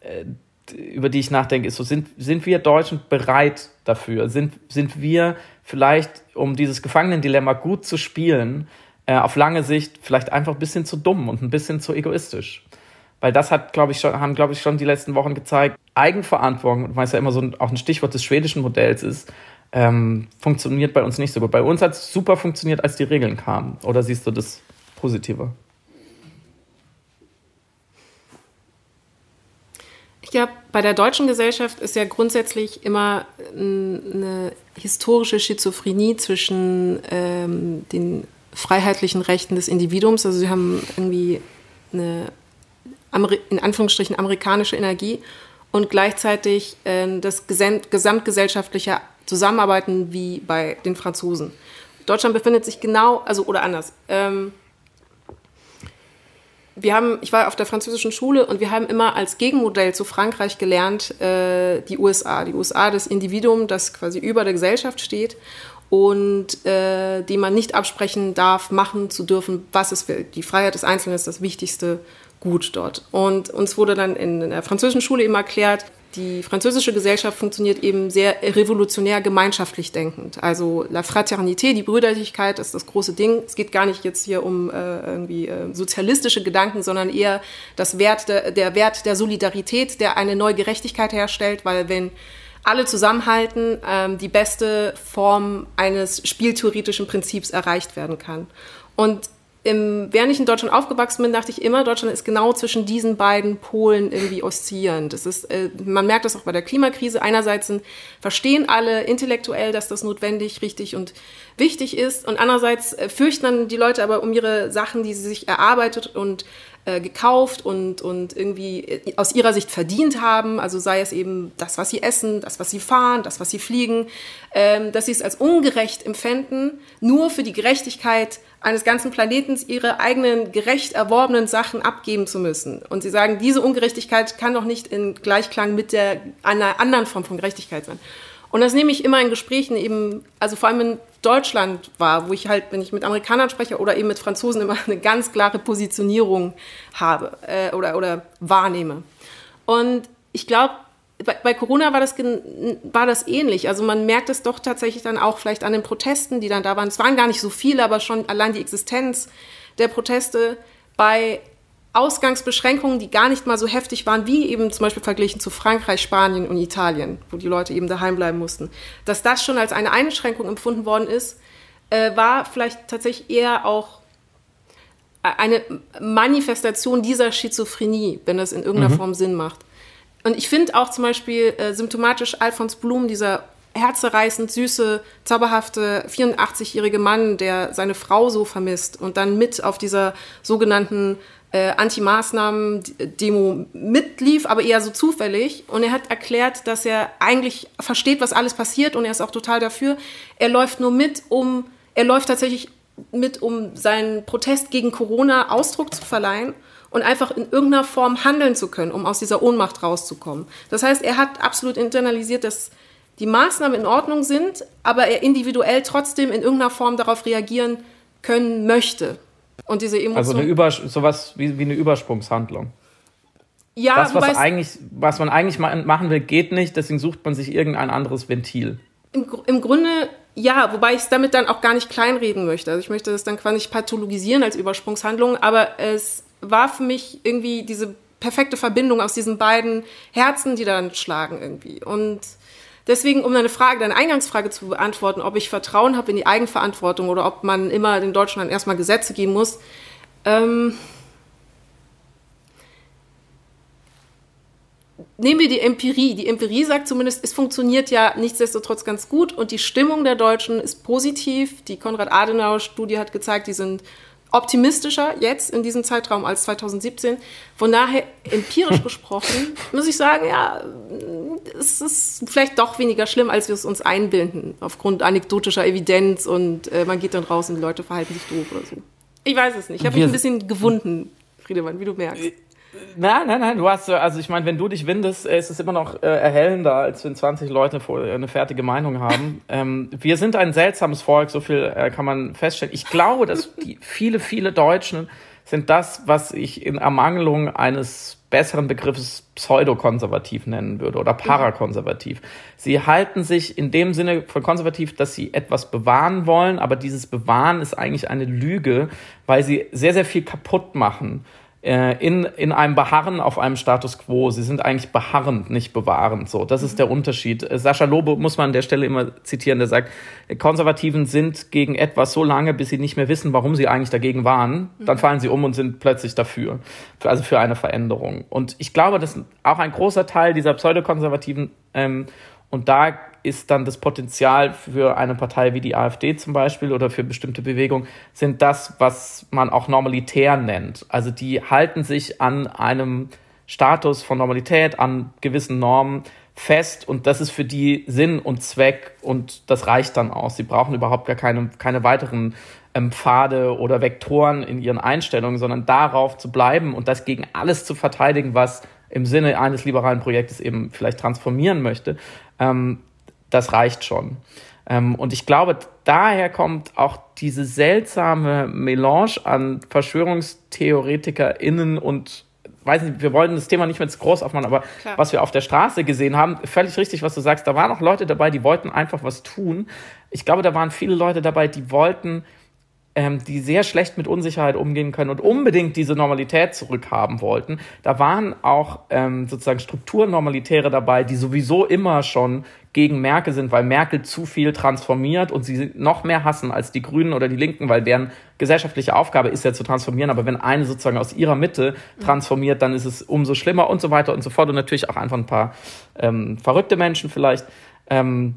äh, über die ich nachdenke, ist so, sind, sind wir Deutschen bereit dafür? Sind, sind wir vielleicht, um dieses Gefangenendilemma gut zu spielen, äh, auf lange Sicht vielleicht einfach ein bisschen zu dumm und ein bisschen zu egoistisch? Weil das hat, glaube ich, schon, haben, glaube ich, schon die letzten Wochen gezeigt, Eigenverantwortung, weil es ja immer so ein, auch ein Stichwort des schwedischen Modells ist, ähm, funktioniert bei uns nicht so gut. Bei uns hat es super funktioniert, als die Regeln kamen. Oder siehst du das positiver? Glaube, bei der deutschen Gesellschaft ist ja grundsätzlich immer eine historische Schizophrenie zwischen ähm, den freiheitlichen Rechten des Individuums. Also sie haben irgendwie eine in Anführungsstrichen amerikanische Energie und gleichzeitig äh, das gesamtgesellschaftliche Zusammenarbeiten wie bei den Franzosen. Deutschland befindet sich genau, also oder anders. Ähm, wir haben, ich war auf der französischen Schule und wir haben immer als Gegenmodell zu Frankreich gelernt äh, die USA. Die USA, das Individuum, das quasi über der Gesellschaft steht und äh, die man nicht absprechen darf, machen zu dürfen, was es will. Die Freiheit des Einzelnen ist das wichtigste Gut dort. Und uns wurde dann in der französischen Schule eben erklärt, die französische Gesellschaft funktioniert eben sehr revolutionär gemeinschaftlich denkend. Also la Fraternité, die Brüderlichkeit ist das große Ding. Es geht gar nicht jetzt hier um äh, irgendwie äh, sozialistische Gedanken, sondern eher das Wert der, der Wert der Solidarität, der eine neue Gerechtigkeit herstellt, weil wenn alle zusammenhalten, ähm, die beste Form eines spieltheoretischen Prinzips erreicht werden kann. Und im, während ich in Deutschland aufgewachsen bin, dachte ich immer, Deutschland ist genau zwischen diesen beiden Polen irgendwie oszillierend. Das ist, äh, man merkt das auch bei der Klimakrise. Einerseits sind, verstehen alle intellektuell, dass das notwendig, richtig und wichtig ist. Und andererseits äh, fürchten dann die Leute aber um ihre Sachen, die sie sich erarbeitet und äh, gekauft und, und irgendwie äh, aus ihrer Sicht verdient haben. Also sei es eben das, was sie essen, das, was sie fahren, das, was sie fliegen, ähm, dass sie es als ungerecht empfänden, nur für die Gerechtigkeit eines ganzen Planetens ihre eigenen gerecht erworbenen Sachen abgeben zu müssen. Und sie sagen, diese Ungerechtigkeit kann doch nicht in Gleichklang mit der einer anderen Form von Gerechtigkeit sein. Und das nehme ich immer in Gesprächen eben, also vor allem in Deutschland war, wo ich halt, wenn ich mit Amerikanern spreche oder eben mit Franzosen immer eine ganz klare Positionierung habe äh, oder, oder wahrnehme. Und ich glaube, bei, bei, Corona war das, war das ähnlich. Also man merkt es doch tatsächlich dann auch vielleicht an den Protesten, die dann da waren. Es waren gar nicht so viele, aber schon allein die Existenz der Proteste bei Ausgangsbeschränkungen, die gar nicht mal so heftig waren, wie eben zum Beispiel verglichen zu Frankreich, Spanien und Italien, wo die Leute eben daheim bleiben mussten. Dass das schon als eine Einschränkung empfunden worden ist, äh, war vielleicht tatsächlich eher auch eine Manifestation dieser Schizophrenie, wenn das in irgendeiner mhm. Form Sinn macht. Und ich finde auch zum Beispiel äh, symptomatisch Alfons Blum, dieser herzerreißend süße, zauberhafte 84-jährige Mann, der seine Frau so vermisst und dann mit auf dieser sogenannten äh, Anti-Maßnahmen-Demo mitlief, aber eher so zufällig. Und er hat erklärt, dass er eigentlich versteht, was alles passiert und er ist auch total dafür. Er läuft nur mit, um, er läuft tatsächlich mit, um seinen Protest gegen Corona Ausdruck zu verleihen und einfach in irgendeiner Form handeln zu können, um aus dieser Ohnmacht rauszukommen. Das heißt, er hat absolut internalisiert, dass die Maßnahmen in Ordnung sind, aber er individuell trotzdem in irgendeiner Form darauf reagieren können möchte. Und diese Emotion. Also eine Über, sowas wie, wie eine Übersprungshandlung. Ja, das, was, eigentlich, was man eigentlich machen will, geht nicht, deswegen sucht man sich irgendein anderes Ventil. Im, im Grunde ja, wobei ich es damit dann auch gar nicht kleinreden möchte. Also ich möchte das dann quasi nicht pathologisieren als Übersprungshandlung, aber es war für mich irgendwie diese perfekte Verbindung aus diesen beiden Herzen, die dann schlagen irgendwie. Und deswegen, um deine Frage, deine Eingangsfrage zu beantworten, ob ich Vertrauen habe in die Eigenverantwortung oder ob man immer den Deutschland erstmal Gesetze geben muss, ähm, nehmen wir die Empirie. Die Empirie sagt zumindest, es funktioniert ja nichtsdestotrotz ganz gut und die Stimmung der Deutschen ist positiv. Die Konrad-Adenauer-Studie hat gezeigt, die sind optimistischer jetzt in diesem Zeitraum als 2017. Von daher empirisch gesprochen muss ich sagen, ja, es ist vielleicht doch weniger schlimm, als wir es uns einbilden, aufgrund anekdotischer Evidenz und äh, man geht dann raus und die Leute verhalten sich doof oder so. Ich weiß es nicht. Ich habe mich ein bisschen gewunden, Friedemann, wie du merkst. Nein, nein, nein, du hast, also ich meine, wenn du dich windest, ist es immer noch äh, erhellender, als wenn 20 Leute äh, eine fertige Meinung haben. ähm, wir sind ein seltsames Volk, so viel äh, kann man feststellen. Ich glaube, dass die, viele, viele Deutschen sind das, was ich in Ermangelung eines besseren Begriffes pseudokonservativ nennen würde oder parakonservativ. Sie halten sich in dem Sinne von konservativ, dass sie etwas bewahren wollen, aber dieses Bewahren ist eigentlich eine Lüge, weil sie sehr, sehr viel kaputt machen äh, in, in einem Beharren auf einem Status quo. Sie sind eigentlich beharrend, nicht bewahrend. So, das ist der Unterschied. Äh, Sascha Lobe muss man an der Stelle immer zitieren, der sagt, Konservativen sind gegen etwas so lange, bis sie nicht mehr wissen, warum sie eigentlich dagegen waren. Dann fallen sie um und sind plötzlich dafür. Also für eine Veränderung. Und ich glaube, dass auch ein großer Teil dieser Pseudokonservativen ähm, und da ist dann das Potenzial für eine Partei wie die AfD zum Beispiel oder für bestimmte Bewegungen, sind das, was man auch normalitär nennt. Also die halten sich an einem Status von Normalität, an gewissen Normen fest und das ist für die Sinn und Zweck und das reicht dann aus. Sie brauchen überhaupt gar keine, keine weiteren ähm, Pfade oder Vektoren in ihren Einstellungen, sondern darauf zu bleiben und das gegen alles zu verteidigen, was im Sinne eines liberalen Projektes eben vielleicht transformieren möchte. Ähm, das reicht schon. Ähm, und ich glaube, daher kommt auch diese seltsame Melange an VerschwörungstheoretikerInnen und weiß nicht, wir wollen das Thema nicht mehr zu groß aufmachen, aber Klar. was wir auf der Straße gesehen haben, völlig richtig, was du sagst, da waren auch Leute dabei, die wollten einfach was tun. Ich glaube, da waren viele Leute dabei, die wollten ähm, die sehr schlecht mit Unsicherheit umgehen können und unbedingt diese Normalität zurückhaben wollten. Da waren auch ähm, sozusagen Strukturnormalitäre dabei, die sowieso immer schon gegen Merkel sind, weil Merkel zu viel transformiert und sie noch mehr hassen als die Grünen oder die Linken, weil deren gesellschaftliche Aufgabe ist ja zu transformieren. Aber wenn eine sozusagen aus ihrer Mitte transformiert, dann ist es umso schlimmer und so weiter und so fort. Und natürlich auch einfach ein paar ähm, verrückte Menschen vielleicht. Ähm,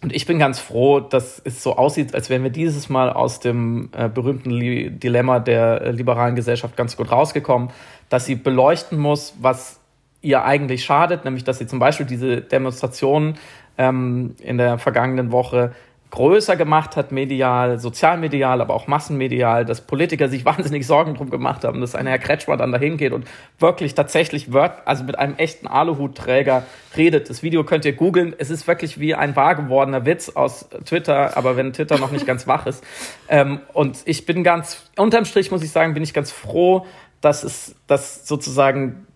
und ich bin ganz froh, dass es so aussieht, als wären wir dieses Mal aus dem äh, berühmten Li Dilemma der äh, liberalen Gesellschaft ganz gut rausgekommen, dass sie beleuchten muss, was ihr eigentlich schadet, nämlich dass sie zum Beispiel diese Demonstrationen ähm, in der vergangenen Woche größer gemacht hat, medial, sozialmedial, aber auch massenmedial, dass Politiker sich wahnsinnig Sorgen drum gemacht haben, dass ein Herr Kretschmann dann dahin geht und wirklich tatsächlich wört, also mit einem echten Aluhutträger redet. Das Video könnt ihr googeln. Es ist wirklich wie ein wahr gewordener Witz aus Twitter, aber wenn Twitter noch nicht ganz wach ist. Ähm, und ich bin ganz, unterm Strich muss ich sagen, bin ich ganz froh, dass es, dass sozusagen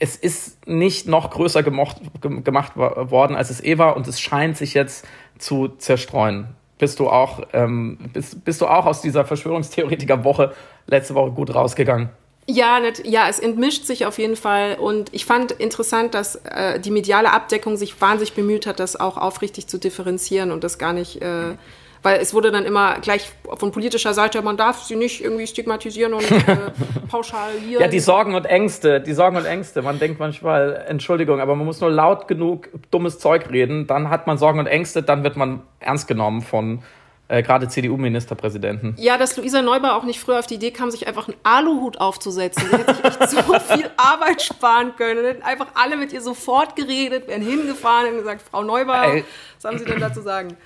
es ist nicht noch größer gemocht, gemacht worden, als es eh war, und es scheint sich jetzt zu zerstreuen. Bist du auch, ähm, bist, bist du auch aus dieser Verschwörungstheoretiker-Woche letzte Woche gut rausgegangen? Ja, nicht, ja, es entmischt sich auf jeden Fall. Und ich fand interessant, dass äh, die mediale Abdeckung sich wahnsinnig bemüht hat, das auch aufrichtig zu differenzieren und das gar nicht äh, weil es wurde dann immer gleich von politischer Seite, man darf sie nicht irgendwie stigmatisieren und äh, pauschalieren. Ja, die Sorgen und Ängste, die Sorgen und Ängste. Man denkt manchmal, Entschuldigung, aber man muss nur laut genug dummes Zeug reden, dann hat man Sorgen und Ängste, dann wird man ernst genommen von äh, gerade CDU-Ministerpräsidenten. Ja, dass Luisa Neubauer auch nicht früher auf die Idee kam, sich einfach einen Aluhut aufzusetzen. Sie hätte sich echt so viel Arbeit sparen können. Dann hätten einfach alle mit ihr sofort geredet, wären hingefahren und gesagt, Frau Neubauer, Ey. was haben Sie denn dazu sagen?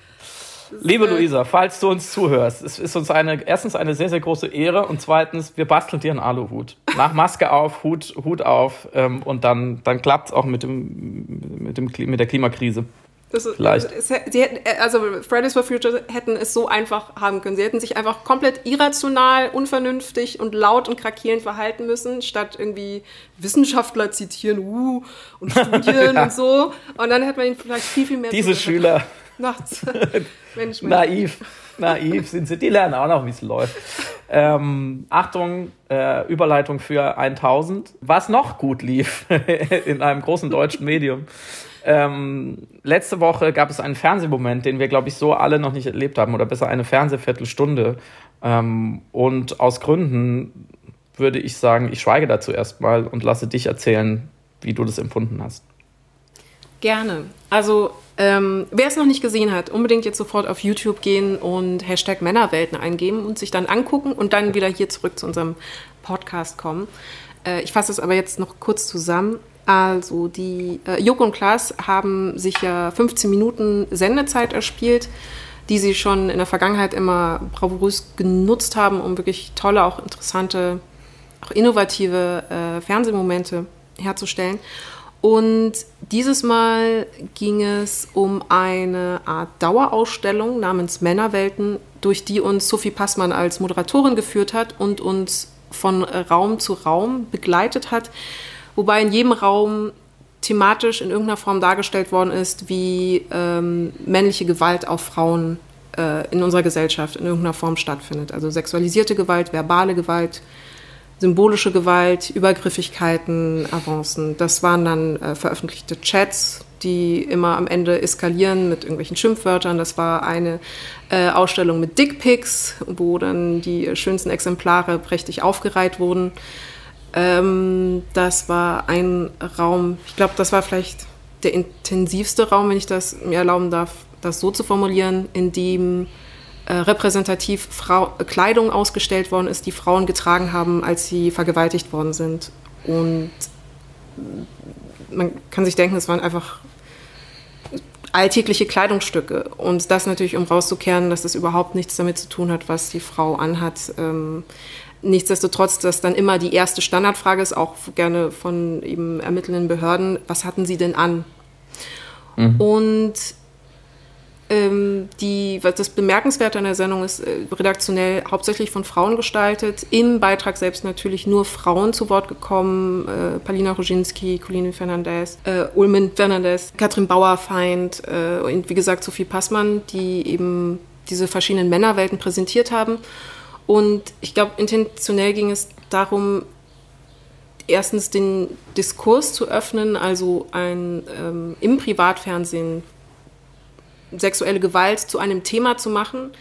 Liebe Luisa, falls du uns zuhörst, es ist uns eine, erstens eine sehr, sehr große Ehre und zweitens, wir basteln dir einen Aluhut. Nach Maske auf, Hut, Hut auf ähm, und dann, dann klappt es auch mit, dem, mit, dem, mit der Klimakrise. Das ist, Vielleicht. Es, sie hätten, also Fridays for Future hätten es so einfach haben können. Sie hätten sich einfach komplett irrational, unvernünftig und laut und krakierend verhalten müssen, statt irgendwie Wissenschaftler zitieren uh, und Studien ja. und so. Und dann hätte man ihnen vielleicht viel, viel mehr... Diese Schüler... Nachts. Mensch, Mensch. Naiv. Naiv sind sie. Die lernen auch noch, wie es läuft. Ähm, Achtung, äh, Überleitung für 1000. Was noch gut lief in einem großen deutschen Medium. Ähm, letzte Woche gab es einen Fernsehmoment, den wir, glaube ich, so alle noch nicht erlebt haben, oder besser eine Fernsehviertelstunde. Ähm, und aus Gründen würde ich sagen, ich schweige dazu erstmal und lasse dich erzählen, wie du das empfunden hast. Gerne. Also ähm, wer es noch nicht gesehen hat, unbedingt jetzt sofort auf YouTube gehen und Hashtag Männerwelten eingeben und sich dann angucken und dann wieder hier zurück zu unserem Podcast kommen. Äh, ich fasse es aber jetzt noch kurz zusammen. Also die äh, Joko und Klaas haben sich ja 15 Minuten Sendezeit erspielt, die sie schon in der Vergangenheit immer bravourös genutzt haben, um wirklich tolle, auch interessante, auch innovative äh, Fernsehmomente herzustellen. Und dieses Mal ging es um eine Art Dauerausstellung namens Männerwelten, durch die uns Sophie Passmann als Moderatorin geführt hat und uns von Raum zu Raum begleitet hat, wobei in jedem Raum thematisch in irgendeiner Form dargestellt worden ist, wie ähm, männliche Gewalt auf Frauen äh, in unserer Gesellschaft in irgendeiner Form stattfindet. Also sexualisierte Gewalt, verbale Gewalt, symbolische Gewalt, Übergriffigkeiten, Avancen. Das waren dann äh, veröffentlichte Chats, die immer am Ende eskalieren mit irgendwelchen Schimpfwörtern. Das war eine äh, Ausstellung mit Dickpics, wo dann die schönsten Exemplare prächtig aufgereiht wurden. Ähm, das war ein Raum, ich glaube, das war vielleicht der intensivste Raum, wenn ich das mir erlauben darf, das so zu formulieren, in dem äh, repräsentativ Frau, Kleidung ausgestellt worden ist, die Frauen getragen haben, als sie vergewaltigt worden sind. Und man kann sich denken, es waren einfach alltägliche Kleidungsstücke. Und das natürlich, um rauszukehren, dass das überhaupt nichts damit zu tun hat, was die Frau anhat. Ähm, nichtsdestotrotz, dass dann immer die erste Standardfrage ist, auch gerne von eben ermittelnden Behörden, was hatten sie denn an? Mhm. Und die, was das Bemerkenswerte an der Sendung ist, äh, redaktionell hauptsächlich von Frauen gestaltet. Im Beitrag selbst natürlich nur Frauen zu Wort gekommen. Äh, Palina Roginski, Colleen Fernandez, äh, Ulmen Fernandez, Katrin Bauerfeind äh, und wie gesagt Sophie Passmann, die eben diese verschiedenen Männerwelten präsentiert haben. Und ich glaube, intentionell ging es darum, erstens den Diskurs zu öffnen, also ein, ähm, im Privatfernsehen sexuelle Gewalt zu einem Thema zu machen,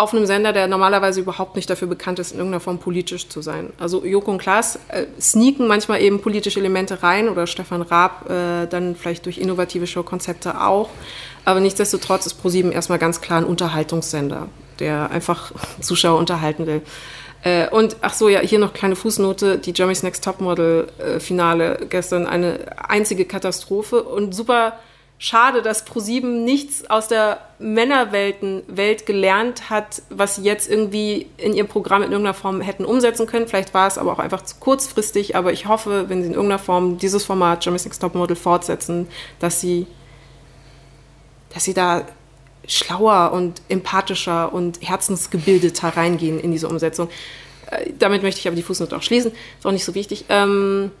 auf einem Sender, der normalerweise überhaupt nicht dafür bekannt ist, in irgendeiner Form politisch zu sein. Also Joko und Klaas äh, sneaken manchmal eben politische Elemente rein oder Stefan Raab äh, dann vielleicht durch innovative Showkonzepte auch. Aber nichtsdestotrotz ist ProSieben erstmal ganz klar ein Unterhaltungssender, der einfach Zuschauer unterhalten will. Äh, und ach so, ja, hier noch kleine Fußnote: Die Jeremy's Next Topmodel äh, gestern eine einzige Katastrophe und super schade, dass ProSieben nichts aus der Männerwelt gelernt hat, was sie jetzt irgendwie in ihr Programm in irgendeiner Form hätten umsetzen können. Vielleicht war es aber auch einfach zu kurzfristig, aber ich hoffe, wenn sie in irgendeiner Form dieses Format Jeremy's Next Topmodel fortsetzen, dass sie, dass sie da schlauer und empathischer und herzensgebildeter reingehen in diese Umsetzung. Äh, damit möchte ich aber die Fußnote auch schließen. Ist auch nicht so wichtig. Ähm,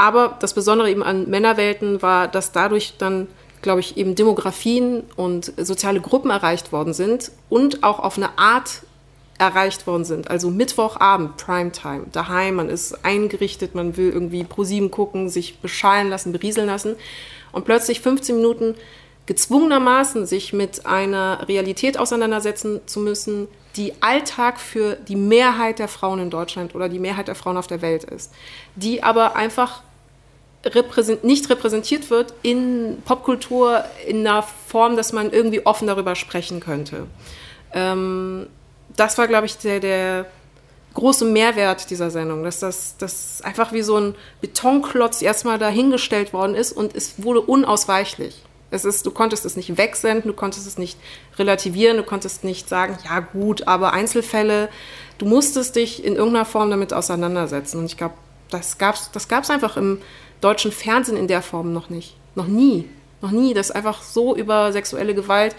aber das Besondere eben an Männerwelten war, dass dadurch dann, glaube ich, eben Demografien und soziale Gruppen erreicht worden sind und auch auf eine Art erreicht worden sind. Also Mittwochabend, Primetime, daheim, man ist eingerichtet, man will irgendwie pro sieben gucken, sich beschallen lassen, berieseln lassen. Und plötzlich 15 Minuten gezwungenermaßen sich mit einer Realität auseinandersetzen zu müssen, die Alltag für die Mehrheit der Frauen in Deutschland oder die Mehrheit der Frauen auf der Welt ist, die aber einfach repräsent nicht repräsentiert wird in Popkultur in einer Form, dass man irgendwie offen darüber sprechen könnte. Ähm, das war, glaube ich, der, der große Mehrwert dieser Sendung, dass das, das einfach wie so ein Betonklotz erstmal dahingestellt worden ist und es wurde unausweichlich. Es ist, du konntest es nicht wegsenden, du konntest es nicht relativieren, du konntest nicht sagen, ja gut, aber Einzelfälle, du musstest dich in irgendeiner Form damit auseinandersetzen. Und ich glaube, das gab es das gab's einfach im deutschen Fernsehen in der Form noch nicht. Noch nie. Noch nie. Das ist einfach so über sexuelle Gewalt.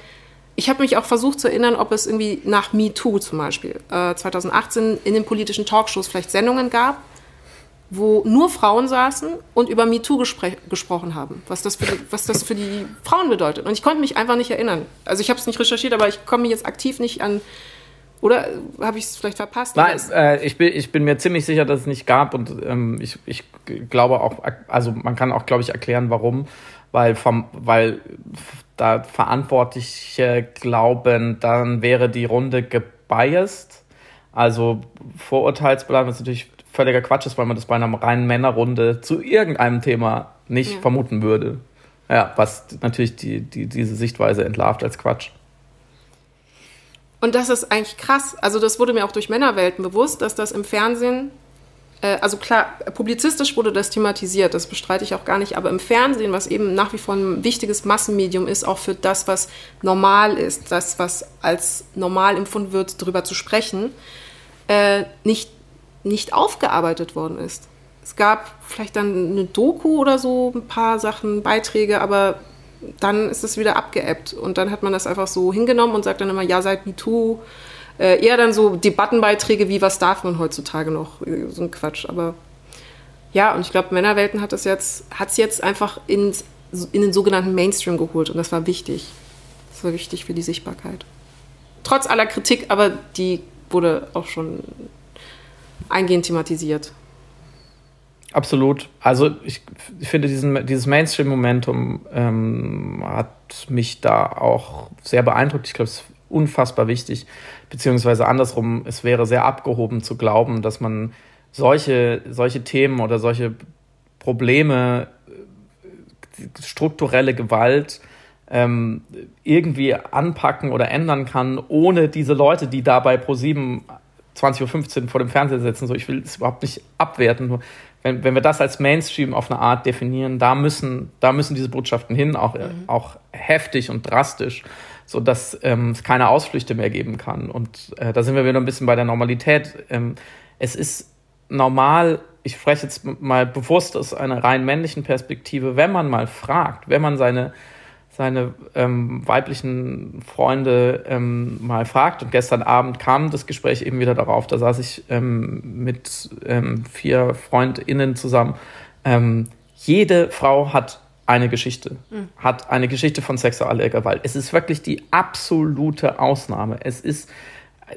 Ich habe mich auch versucht zu erinnern, ob es irgendwie nach MeToo zum Beispiel äh, 2018 in den politischen Talkshows vielleicht Sendungen gab, wo nur Frauen saßen und über MeToo gespr gesprochen haben, was das, für was das für die Frauen bedeutet. Und ich konnte mich einfach nicht erinnern. Also ich habe es nicht recherchiert, aber ich komme jetzt aktiv nicht an oder habe ich es vielleicht verpasst? Nein, äh, ich, bin, ich bin mir ziemlich sicher, dass es nicht gab und ähm, ich, ich glaube auch, also man kann auch, glaube ich, erklären, warum. Weil, vom, weil da Verantwortliche glauben, dann wäre die Runde gebiased. Also Vorurteilsbelag ist natürlich völliger Quatsch ist, weil man das bei einer reinen Männerrunde zu irgendeinem Thema nicht ja. vermuten würde. Ja, was natürlich die, die, diese Sichtweise entlarvt als Quatsch. Und das ist eigentlich krass. Also das wurde mir auch durch Männerwelten bewusst, dass das im Fernsehen, äh, also klar, publizistisch wurde das thematisiert, das bestreite ich auch gar nicht, aber im Fernsehen, was eben nach wie vor ein wichtiges Massenmedium ist, auch für das, was normal ist, das, was als normal empfunden wird, darüber zu sprechen, äh, nicht, nicht aufgearbeitet worden ist. Es gab vielleicht dann eine Doku oder so, ein paar Sachen, Beiträge, aber dann ist es wieder abgeebbt. Und dann hat man das einfach so hingenommen und sagt dann immer, ja, seit MeToo. Äh, eher dann so Debattenbeiträge wie, was darf man heutzutage noch? So ein Quatsch. Aber ja, und ich glaube, Männerwelten hat es jetzt, jetzt einfach ins, in den sogenannten Mainstream geholt. Und das war wichtig. Das war wichtig für die Sichtbarkeit. Trotz aller Kritik, aber die wurde auch schon eingehend thematisiert. Absolut. Also ich, ich finde, diesen, dieses Mainstream-Momentum ähm, hat mich da auch sehr beeindruckt. Ich glaube, es ist unfassbar wichtig. Beziehungsweise andersrum, es wäre sehr abgehoben zu glauben, dass man solche, solche Themen oder solche Probleme, äh, strukturelle Gewalt, ähm, irgendwie anpacken oder ändern kann, ohne diese Leute, die da bei Pro7 20.15 Uhr vor dem Fernseher sitzen. So, ich will es überhaupt nicht abwerten, nur wenn, wenn wir das als Mainstream auf eine Art definieren, da müssen, da müssen diese Botschaften hin, auch, mhm. auch heftig und drastisch, sodass ähm, es keine Ausflüchte mehr geben kann. Und äh, da sind wir wieder ein bisschen bei der Normalität. Ähm, es ist normal, ich spreche jetzt mal bewusst aus einer rein männlichen Perspektive, wenn man mal fragt, wenn man seine seine ähm, weiblichen Freunde ähm, mal fragt. Und gestern Abend kam das Gespräch eben wieder darauf. Da saß ich ähm, mit ähm, vier FreundInnen zusammen. Ähm, jede Frau hat eine Geschichte, mhm. hat eine Geschichte von sexueller Gewalt. Es ist wirklich die absolute Ausnahme. Es ist,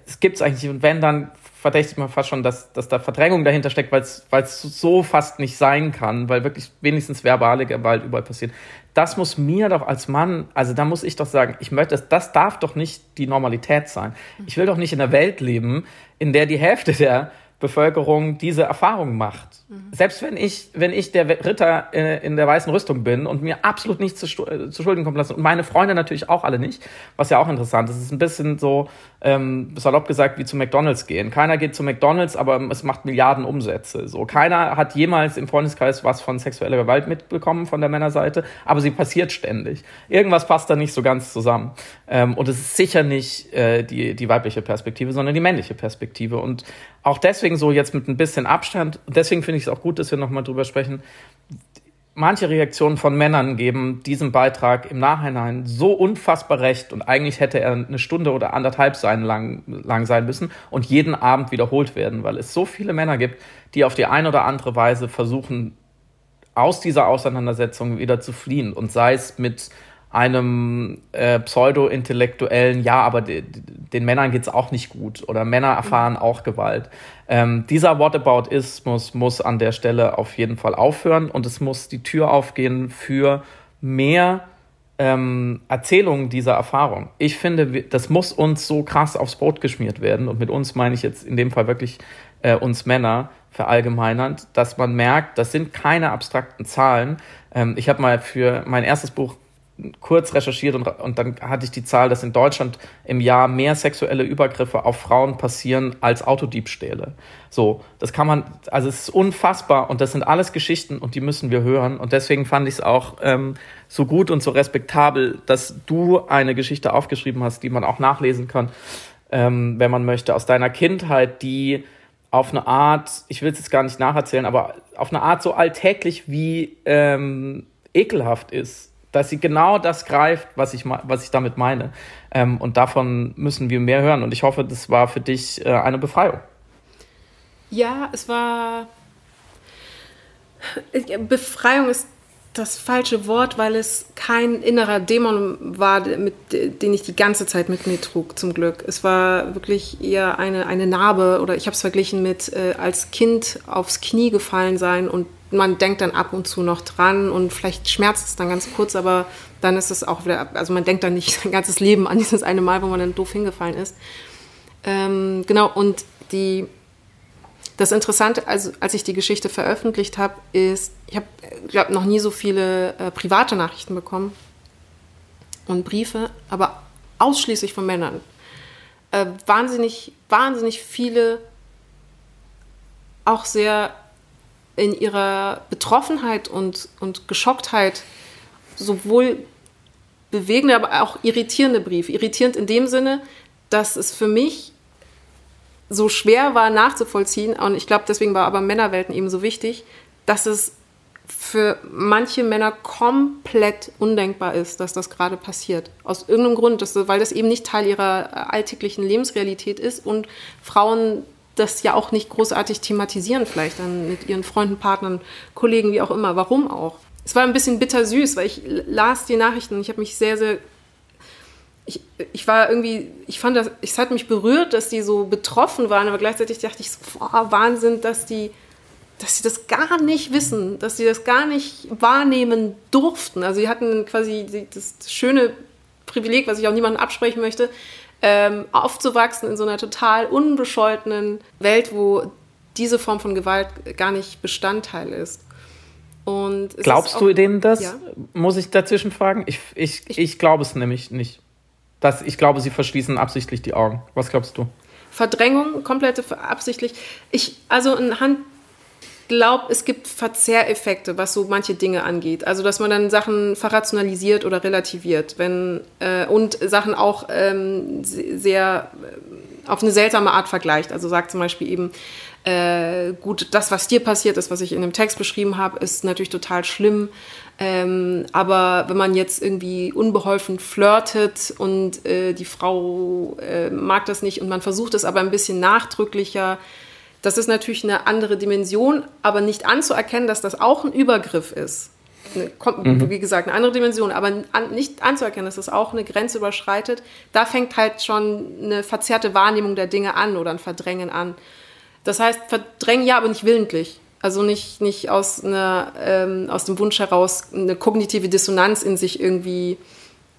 es gibt es eigentlich. Und wenn, dann verdächtigt man fast schon, dass, dass da Verdrängung dahinter steckt, weil es so fast nicht sein kann, weil wirklich wenigstens verbale Gewalt überall passiert das muss mir doch als Mann, also da muss ich doch sagen, ich möchte, das, das darf doch nicht die Normalität sein. Ich will doch nicht in einer Welt leben, in der die Hälfte der Bevölkerung diese Erfahrung macht. Mhm. Selbst wenn ich, wenn ich der Ritter äh, in der weißen Rüstung bin und mir absolut nichts zu, äh, zu Schulden kommen lassen und meine Freunde natürlich auch alle nicht, was ja auch interessant ist. Es ist ein bisschen so, ähm, salopp gesagt, wie zu McDonalds gehen. Keiner geht zu McDonalds, aber es macht Milliarden Umsätze. So, keiner hat jemals im Freundeskreis was von sexueller Gewalt mitbekommen von der Männerseite, aber sie passiert ständig. Irgendwas passt da nicht so ganz zusammen. Ähm, und es ist sicher nicht äh, die, die weibliche Perspektive, sondern die männliche Perspektive. Und auch deswegen so jetzt mit ein bisschen Abstand, deswegen finde ich es auch gut, dass wir nochmal drüber sprechen, manche Reaktionen von Männern geben diesem Beitrag im Nachhinein so unfassbar recht und eigentlich hätte er eine Stunde oder anderthalb sein lang, lang sein müssen und jeden Abend wiederholt werden, weil es so viele Männer gibt, die auf die eine oder andere Weise versuchen, aus dieser Auseinandersetzung wieder zu fliehen und sei es mit einem äh, pseudo-intellektuellen, ja, aber de, den Männern geht's auch nicht gut oder Männer erfahren auch Gewalt. Ähm, dieser Whataboutismus muss an der Stelle auf jeden Fall aufhören und es muss die Tür aufgehen für mehr ähm, Erzählungen dieser Erfahrung. Ich finde, das muss uns so krass aufs Brot geschmiert werden und mit uns meine ich jetzt in dem Fall wirklich äh, uns Männer verallgemeinernd, dass man merkt, das sind keine abstrakten Zahlen. Ähm, ich habe mal für mein erstes Buch kurz recherchiert und, und dann hatte ich die Zahl, dass in Deutschland im Jahr mehr sexuelle Übergriffe auf Frauen passieren als Autodiebstähle. So, das kann man, also es ist unfassbar und das sind alles Geschichten und die müssen wir hören und deswegen fand ich es auch ähm, so gut und so respektabel, dass du eine Geschichte aufgeschrieben hast, die man auch nachlesen kann, ähm, wenn man möchte, aus deiner Kindheit, die auf eine Art, ich will es jetzt gar nicht nacherzählen, aber auf eine Art so alltäglich wie ähm, ekelhaft ist dass sie genau das greift, was ich, was ich damit meine. Ähm, und davon müssen wir mehr hören. Und ich hoffe, das war für dich äh, eine Befreiung. Ja, es war. Befreiung ist das falsche Wort, weil es kein innerer Dämon war, mit, den ich die ganze Zeit mit mir trug, zum Glück. Es war wirklich eher eine, eine Narbe oder ich habe es verglichen mit äh, als Kind aufs Knie gefallen sein und man denkt dann ab und zu noch dran und vielleicht schmerzt es dann ganz kurz, aber dann ist es auch wieder, also man denkt dann nicht sein ganzes Leben an dieses eine Mal, wo man dann doof hingefallen ist. Ähm, genau, und die, das Interessante, also als ich die Geschichte veröffentlicht habe, ist, ich habe glaub, noch nie so viele äh, private Nachrichten bekommen und Briefe, aber ausschließlich von Männern. Äh, wahnsinnig, wahnsinnig viele, auch sehr in ihrer Betroffenheit und, und Geschocktheit sowohl bewegende, aber auch irritierende Briefe. Irritierend in dem Sinne, dass es für mich so schwer war nachzuvollziehen, und ich glaube, deswegen war aber Männerwelten eben so wichtig, dass es für manche Männer komplett undenkbar ist, dass das gerade passiert. Aus irgendeinem Grund, dass, weil das eben nicht Teil ihrer alltäglichen Lebensrealität ist und Frauen das ja auch nicht großartig thematisieren, vielleicht dann mit ihren Freunden, Partnern, Kollegen, wie auch immer. Warum auch? Es war ein bisschen bittersüß, weil ich las die Nachrichten und ich habe mich sehr, sehr ich, ich war irgendwie, ich fand das, es hat mich berührt, dass die so betroffen waren, aber gleichzeitig dachte ich, boah, Wahnsinn, dass die, dass sie das gar nicht wissen, dass sie das gar nicht wahrnehmen durften. Also sie hatten quasi das schöne Privileg, was ich auch niemandem absprechen möchte, ähm, aufzuwachsen in so einer total unbescholtenen Welt, wo diese Form von Gewalt gar nicht Bestandteil ist. Glaubst auch, du denen das? Ja? Muss ich dazwischen fragen? Ich, ich, ich, ich glaube es nämlich nicht. Das, ich glaube, sie verschließen absichtlich die Augen. Was glaubst du? Verdrängung, komplette absichtlich. Ich, also anhand glaube, es gibt Verzerreffekte, was so manche Dinge angeht. Also, dass man dann Sachen verrationalisiert oder relativiert. Wenn, äh, und Sachen auch ähm, sehr äh, auf eine seltsame Art vergleicht. Also sagt zum Beispiel eben, äh, gut, das, was dir passiert ist, was ich in dem Text beschrieben habe, ist natürlich total schlimm. Ähm, aber wenn man jetzt irgendwie unbeholfen flirtet und äh, die Frau äh, mag das nicht und man versucht es aber ein bisschen nachdrücklicher, das ist natürlich eine andere Dimension, aber nicht anzuerkennen, dass das auch ein Übergriff ist. Eine, mhm. Wie gesagt, eine andere Dimension, aber an, nicht anzuerkennen, dass das auch eine Grenze überschreitet, da fängt halt schon eine verzerrte Wahrnehmung der Dinge an oder ein Verdrängen an. Das heißt, verdrängen ja, aber nicht willentlich. Also nicht, nicht aus, einer, ähm, aus dem Wunsch heraus, eine kognitive Dissonanz in sich irgendwie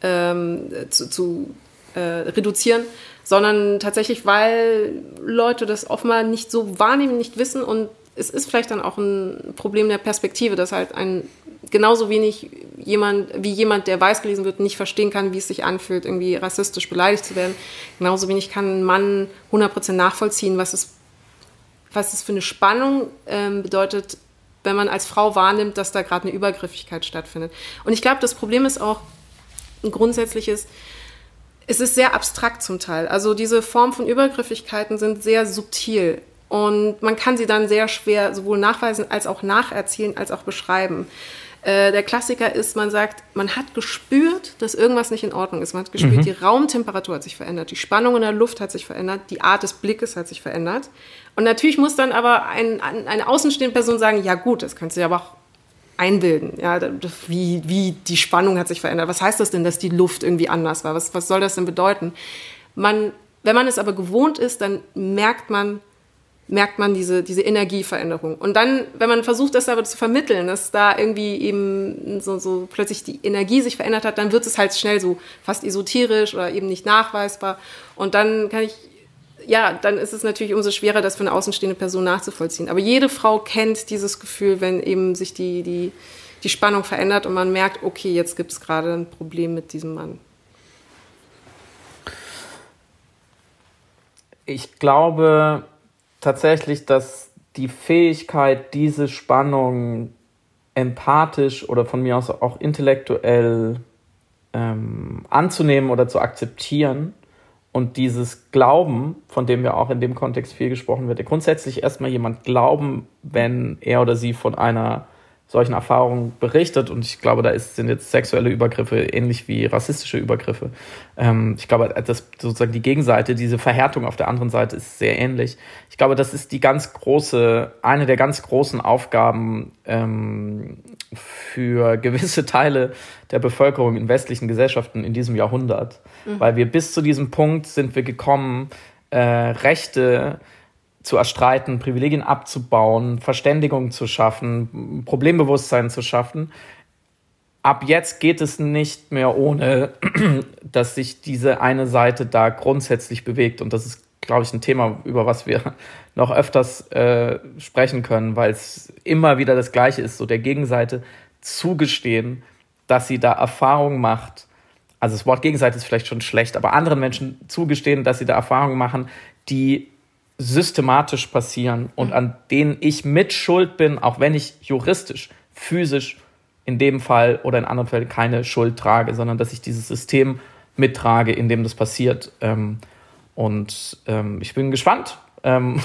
ähm, zu, zu äh, reduzieren, sondern tatsächlich, weil Leute das offenbar nicht so wahrnehmen, nicht wissen und es ist vielleicht dann auch ein Problem der Perspektive, dass halt ein genauso wenig jemand, wie jemand, der weiß gelesen wird, nicht verstehen kann, wie es sich anfühlt, irgendwie rassistisch beleidigt zu werden. Genauso wenig kann ein Mann 100% nachvollziehen, was es, was es für eine Spannung ähm, bedeutet, wenn man als Frau wahrnimmt, dass da gerade eine Übergriffigkeit stattfindet. Und ich glaube, das Problem ist auch ein grundsätzliches, es ist sehr abstrakt zum Teil. Also diese Form von Übergriffigkeiten sind sehr subtil und man kann sie dann sehr schwer sowohl nachweisen als auch nacherzählen als auch beschreiben. Äh, der Klassiker ist, man sagt, man hat gespürt, dass irgendwas nicht in Ordnung ist. Man hat gespürt, mhm. die Raumtemperatur hat sich verändert, die Spannung in der Luft hat sich verändert, die Art des Blickes hat sich verändert. Und natürlich muss dann aber ein, eine außenstehende Person sagen, ja gut, das kannst du ja aber auch einbilden. Ja, wie, wie die Spannung hat sich verändert. Was heißt das denn, dass die Luft irgendwie anders war? Was, was soll das denn bedeuten? Man, wenn man es aber gewohnt ist, dann merkt man, merkt man diese, diese Energieveränderung. Und dann, wenn man versucht, das aber zu vermitteln, dass da irgendwie eben so, so plötzlich die Energie sich verändert hat, dann wird es halt schnell so fast esoterisch oder eben nicht nachweisbar. Und dann kann ich ja, dann ist es natürlich umso schwerer, das für eine außenstehende Person nachzuvollziehen. Aber jede Frau kennt dieses Gefühl, wenn eben sich die, die, die Spannung verändert und man merkt, okay, jetzt gibt es gerade ein Problem mit diesem Mann. Ich glaube tatsächlich, dass die Fähigkeit, diese Spannung empathisch oder von mir aus auch intellektuell ähm, anzunehmen oder zu akzeptieren, und dieses Glauben, von dem ja auch in dem Kontext viel gesprochen wird, grundsätzlich erstmal jemand glauben, wenn er oder sie von einer solchen Erfahrungen berichtet. Und ich glaube, da ist, sind jetzt sexuelle Übergriffe ähnlich wie rassistische Übergriffe. Ähm, ich glaube, dass sozusagen die Gegenseite, diese Verhärtung auf der anderen Seite ist sehr ähnlich. Ich glaube, das ist die ganz große, eine der ganz großen Aufgaben ähm, für gewisse Teile der Bevölkerung in westlichen Gesellschaften in diesem Jahrhundert. Mhm. Weil wir bis zu diesem Punkt sind wir gekommen, äh, Rechte zu erstreiten, Privilegien abzubauen, Verständigung zu schaffen, Problembewusstsein zu schaffen. Ab jetzt geht es nicht mehr ohne, dass sich diese eine Seite da grundsätzlich bewegt. Und das ist, glaube ich, ein Thema, über was wir noch öfters äh, sprechen können, weil es immer wieder das Gleiche ist, so der Gegenseite zugestehen, dass sie da Erfahrung macht. Also das Wort Gegenseite ist vielleicht schon schlecht, aber anderen Menschen zugestehen, dass sie da Erfahrungen machen, die systematisch passieren und an denen ich mit Schuld bin, auch wenn ich juristisch, physisch in dem Fall oder in anderen Fällen keine Schuld trage, sondern dass ich dieses System mittrage, in dem das passiert. Ähm, und ähm, ich bin gespannt, ähm,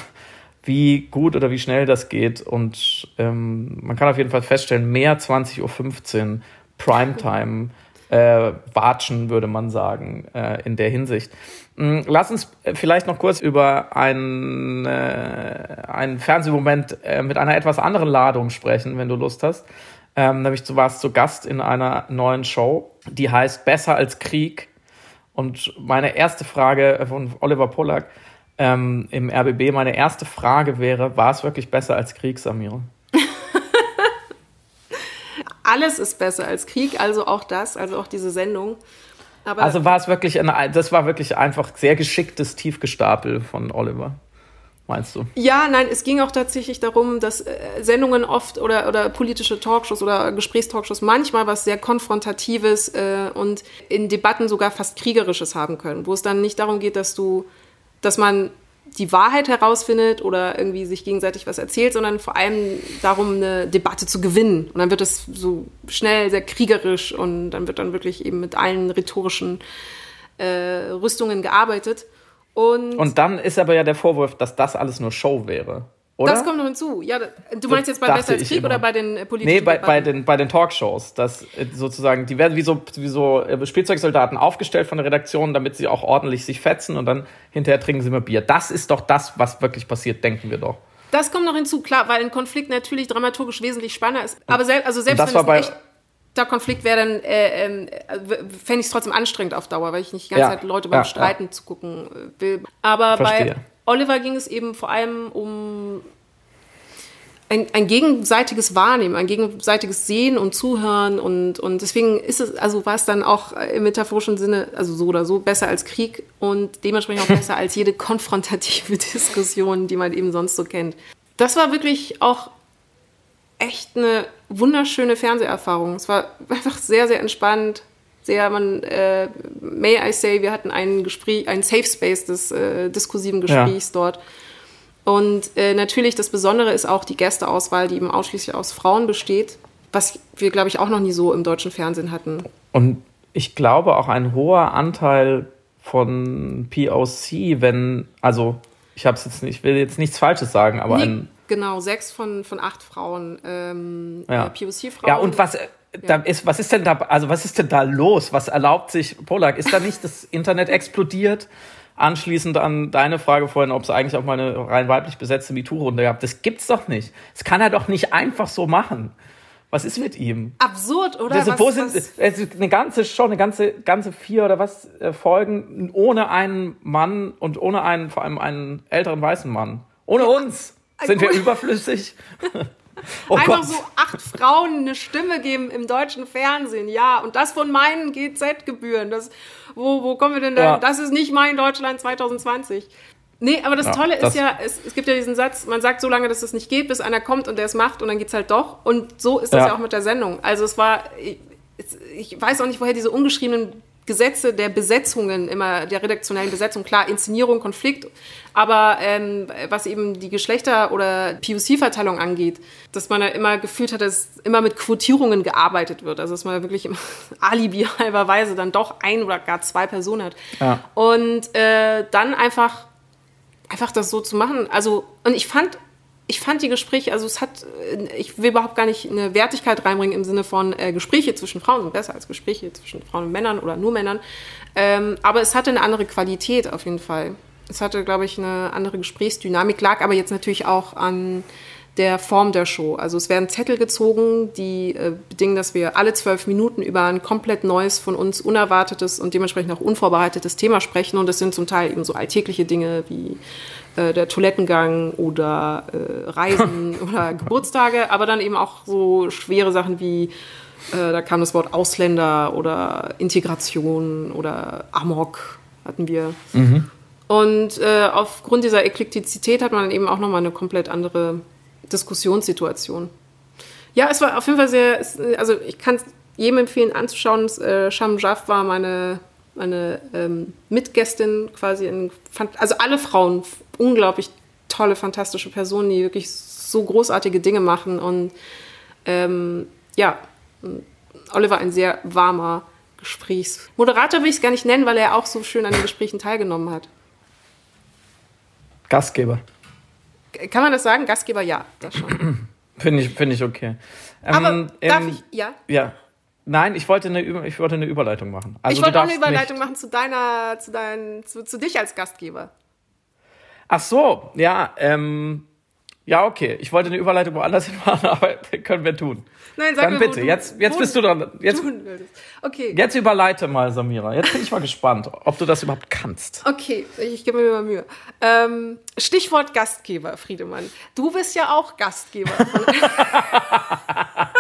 wie gut oder wie schnell das geht. Und man kann auf jeden Fall feststellen, mehr 20.15 Uhr Primetime äh, watschen, würde man sagen, äh, in der Hinsicht. Mm, lass uns vielleicht noch kurz über einen, äh, einen Fernsehmoment äh, mit einer etwas anderen Ladung sprechen, wenn du Lust hast. Ähm, nämlich du warst zu Gast in einer neuen Show, die heißt Besser als Krieg. Und meine erste Frage von Oliver Pollack ähm, im RBB, meine erste Frage wäre, war es wirklich besser als Krieg, Samira? Alles ist besser als Krieg, also auch das, also auch diese Sendung. Aber also war es wirklich, ein, das war wirklich einfach sehr geschicktes Tiefgestapel von Oliver meinst du? Ja, nein, es ging auch tatsächlich darum, dass äh, Sendungen oft oder, oder politische Talkshows oder Gesprächstalkshows manchmal was sehr Konfrontatives äh, und in Debatten sogar fast Kriegerisches haben können, wo es dann nicht darum geht, dass du, dass man die Wahrheit herausfindet oder irgendwie sich gegenseitig was erzählt, sondern vor allem darum, eine Debatte zu gewinnen. Und dann wird es so schnell sehr kriegerisch und dann wird dann wirklich eben mit allen rhetorischen äh, Rüstungen gearbeitet. Und, und dann ist aber ja der Vorwurf, dass das alles nur Show wäre. Oder? Das kommt noch hinzu. Ja, du meinst jetzt bei Besser als Krieg oder bei den äh, politischen Nee, bei, bei, den, bei den Talkshows. Dass äh, sozusagen, die werden wie so, wie so äh, Spielzeugsoldaten aufgestellt von der Redaktion, damit sie auch ordentlich sich fetzen und dann hinterher trinken sie immer Bier. Das ist doch das, was wirklich passiert, denken wir doch. Das kommt noch hinzu, klar, weil ein Konflikt natürlich dramaturgisch wesentlich spannender ist. Aber sel also selbst wenn es ein echter Konflikt wäre, dann äh, äh, fände ich es trotzdem anstrengend auf Dauer, weil ich nicht die ganze ja. Zeit Leute beim ja, Streiten ja. zugucken will. Aber Verstehe. bei Oliver ging es eben vor allem um ein, ein, gegenseitiges Wahrnehmen, ein gegenseitiges Sehen und Zuhören und, und deswegen ist es, also war es dann auch im metaphorischen Sinne, also so oder so, besser als Krieg und dementsprechend auch besser als jede konfrontative Diskussion, die man eben sonst so kennt. Das war wirklich auch echt eine wunderschöne Fernseherfahrung. Es war einfach sehr, sehr entspannt, sehr, man, äh, may I say, wir hatten ein Gespräch, ein Safe Space des äh, diskursiven Gesprächs ja. dort. Und äh, natürlich das Besondere ist auch die Gästeauswahl, die eben ausschließlich aus Frauen besteht, was wir, glaube ich, auch noch nie so im deutschen Fernsehen hatten. Und ich glaube auch ein hoher Anteil von POC, wenn, also ich habe jetzt nicht, ich will jetzt nichts Falsches sagen, aber nee, ein genau sechs von, von acht Frauen ähm, ja. Äh, POC-Frauen. Ja und was da ist, was ist denn da, also was ist denn da los? Was erlaubt sich Polak? Ist da nicht das Internet explodiert? Anschließend an deine Frage vorhin, ob es eigentlich auch mal eine rein weiblich besetzte MeToo-Runde gab. Das gibt's doch nicht. Das kann er doch nicht einfach so machen. Was ist mit ihm? Absurd, oder? Also, was, wo sind was? eine ganze Show, eine ganze, ganze vier oder was äh, Folgen ohne einen Mann und ohne einen, vor allem einen älteren weißen Mann. Ohne ja, uns. Sind wir überflüssig? Oh Einfach Gott. so acht Frauen eine Stimme geben im deutschen Fernsehen, ja. Und das von meinen GZ-Gebühren. wo, wo kommen wir denn da? Ja. Das ist nicht mein Deutschland 2020. Nee, aber das ja, Tolle das ist ja, es, es, gibt ja diesen Satz, man sagt so lange, dass es nicht geht, bis einer kommt und der es macht und dann geht's halt doch. Und so ist das ja, ja auch mit der Sendung. Also es war, ich, ich weiß auch nicht, woher diese ungeschriebenen Gesetze der Besetzungen, immer der redaktionellen Besetzung, klar, Inszenierung, Konflikt, aber ähm, was eben die Geschlechter- oder POC-Verteilung angeht, dass man da immer gefühlt hat, dass immer mit Quotierungen gearbeitet wird. Also dass man wirklich immer alibi halberweise dann doch ein oder gar zwei Personen hat. Ja. Und äh, dann einfach, einfach das so zu machen. Also, und ich fand ich fand die Gespräche, also es hat, ich will überhaupt gar nicht eine Wertigkeit reinbringen im Sinne von äh, Gespräche zwischen Frauen sind besser als Gespräche zwischen Frauen und Männern oder nur Männern. Ähm, aber es hatte eine andere Qualität auf jeden Fall. Es hatte, glaube ich, eine andere Gesprächsdynamik, lag aber jetzt natürlich auch an der Form der Show. Also es werden Zettel gezogen, die äh, bedingen, dass wir alle zwölf Minuten über ein komplett neues, von uns unerwartetes und dementsprechend auch unvorbereitetes Thema sprechen. Und das sind zum Teil eben so alltägliche Dinge wie äh, der Toilettengang oder äh, Reisen oder Geburtstage, aber dann eben auch so schwere Sachen wie, äh, da kam das Wort Ausländer oder Integration oder Amok hatten wir. Mhm. Und äh, aufgrund dieser Eklektizität hat man eben auch nochmal eine komplett andere Diskussionssituation. Ja, es war auf jeden Fall sehr, also ich kann es jedem empfehlen anzuschauen. Äh, Sham Jaff war meine, meine ähm, Mitgästin quasi. In, also alle Frauen, unglaublich tolle, fantastische Personen, die wirklich so großartige Dinge machen. Und ähm, ja, Oliver ein sehr warmer Gesprächsmoderator will ich es gar nicht nennen, weil er auch so schön an den Gesprächen teilgenommen hat. Gastgeber. Kann man das sagen? Gastgeber, ja, das schon. Finde ich, find ich okay. Ähm, Aber darf ich, ja? Ja. Nein, ich wollte eine, ich wollte eine Überleitung machen. Also ich wollte auch eine Überleitung machen zu deiner, zu deinen, zu, zu dich als Gastgeber. Ach so, ja, ähm, Ja, okay. Ich wollte eine Überleitung woanders hin machen, aber können wir tun. Nein, sag Dann mir, bitte, wo jetzt, jetzt wo bist du dann. Jetzt. Okay. jetzt überleite mal, Samira. Jetzt bin ich mal gespannt, ob du das überhaupt kannst. Okay, ich gebe mir mal Mühe. Ähm, Stichwort Gastgeber, Friedemann. Du bist ja auch Gastgeber.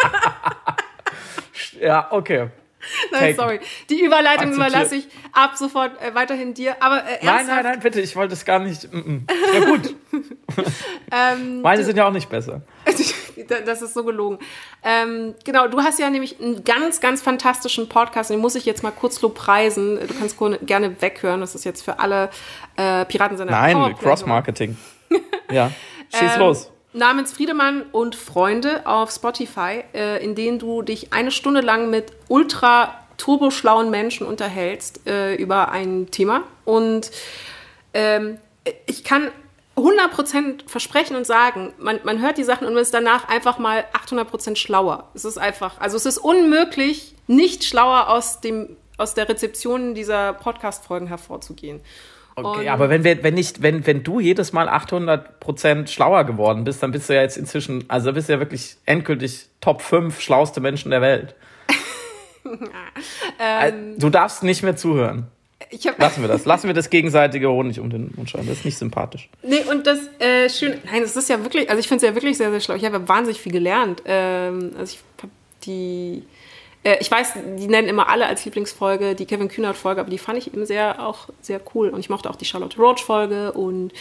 Ja, okay. Nein, sorry. Die Überleitung Akzeptiert. überlasse ich ab sofort äh, weiterhin dir. Aber äh, Nein, nein, nein, bitte, ich wollte es gar nicht. Mm -mm. Ja, gut. Ähm, Meine sind ja auch nicht besser. das ist so gelogen. Ähm, genau, du hast ja nämlich einen ganz, ganz fantastischen Podcast, den muss ich jetzt mal kurz preisen. Du kannst gerne weghören. Das ist jetzt für alle äh, Piraten seiner Nein, Cross-Marketing. Ja, schieß Ähm, los. Namens Friedemann und Freunde auf Spotify, äh, in denen du dich eine Stunde lang mit ultra turboschlauen Menschen unterhältst äh, über ein Thema. Und ähm, ich kann 100% versprechen und sagen, man, man hört die Sachen und man ist danach einfach mal 800% schlauer. Es ist einfach, also es ist unmöglich, nicht schlauer aus, dem, aus der Rezeption dieser Podcast-Folgen hervorzugehen. Okay, Und- aber wenn wir, wenn nicht, wenn, wenn du jedes Mal 800% schlauer geworden bist, dann bist du ja jetzt inzwischen, also bist du ja wirklich endgültig Top 5 schlauste Menschen der Welt. Ähm, du darfst nicht mehr zuhören. ich Lassen wir das. Lassen wir das gegenseitige Honig um den Mund schreiben. Das ist nicht sympathisch. Nee, und das äh, schön, nein, das ist ja wirklich, also ich finde es ja wirklich sehr, sehr schlau. Ich habe ja wahnsinnig viel gelernt. Ähm, also ich habe die, äh, ich weiß, die nennen immer alle als Lieblingsfolge die Kevin Kühnert-Folge, aber die fand ich eben sehr, auch sehr cool. Und ich mochte auch die Charlotte Roach-Folge und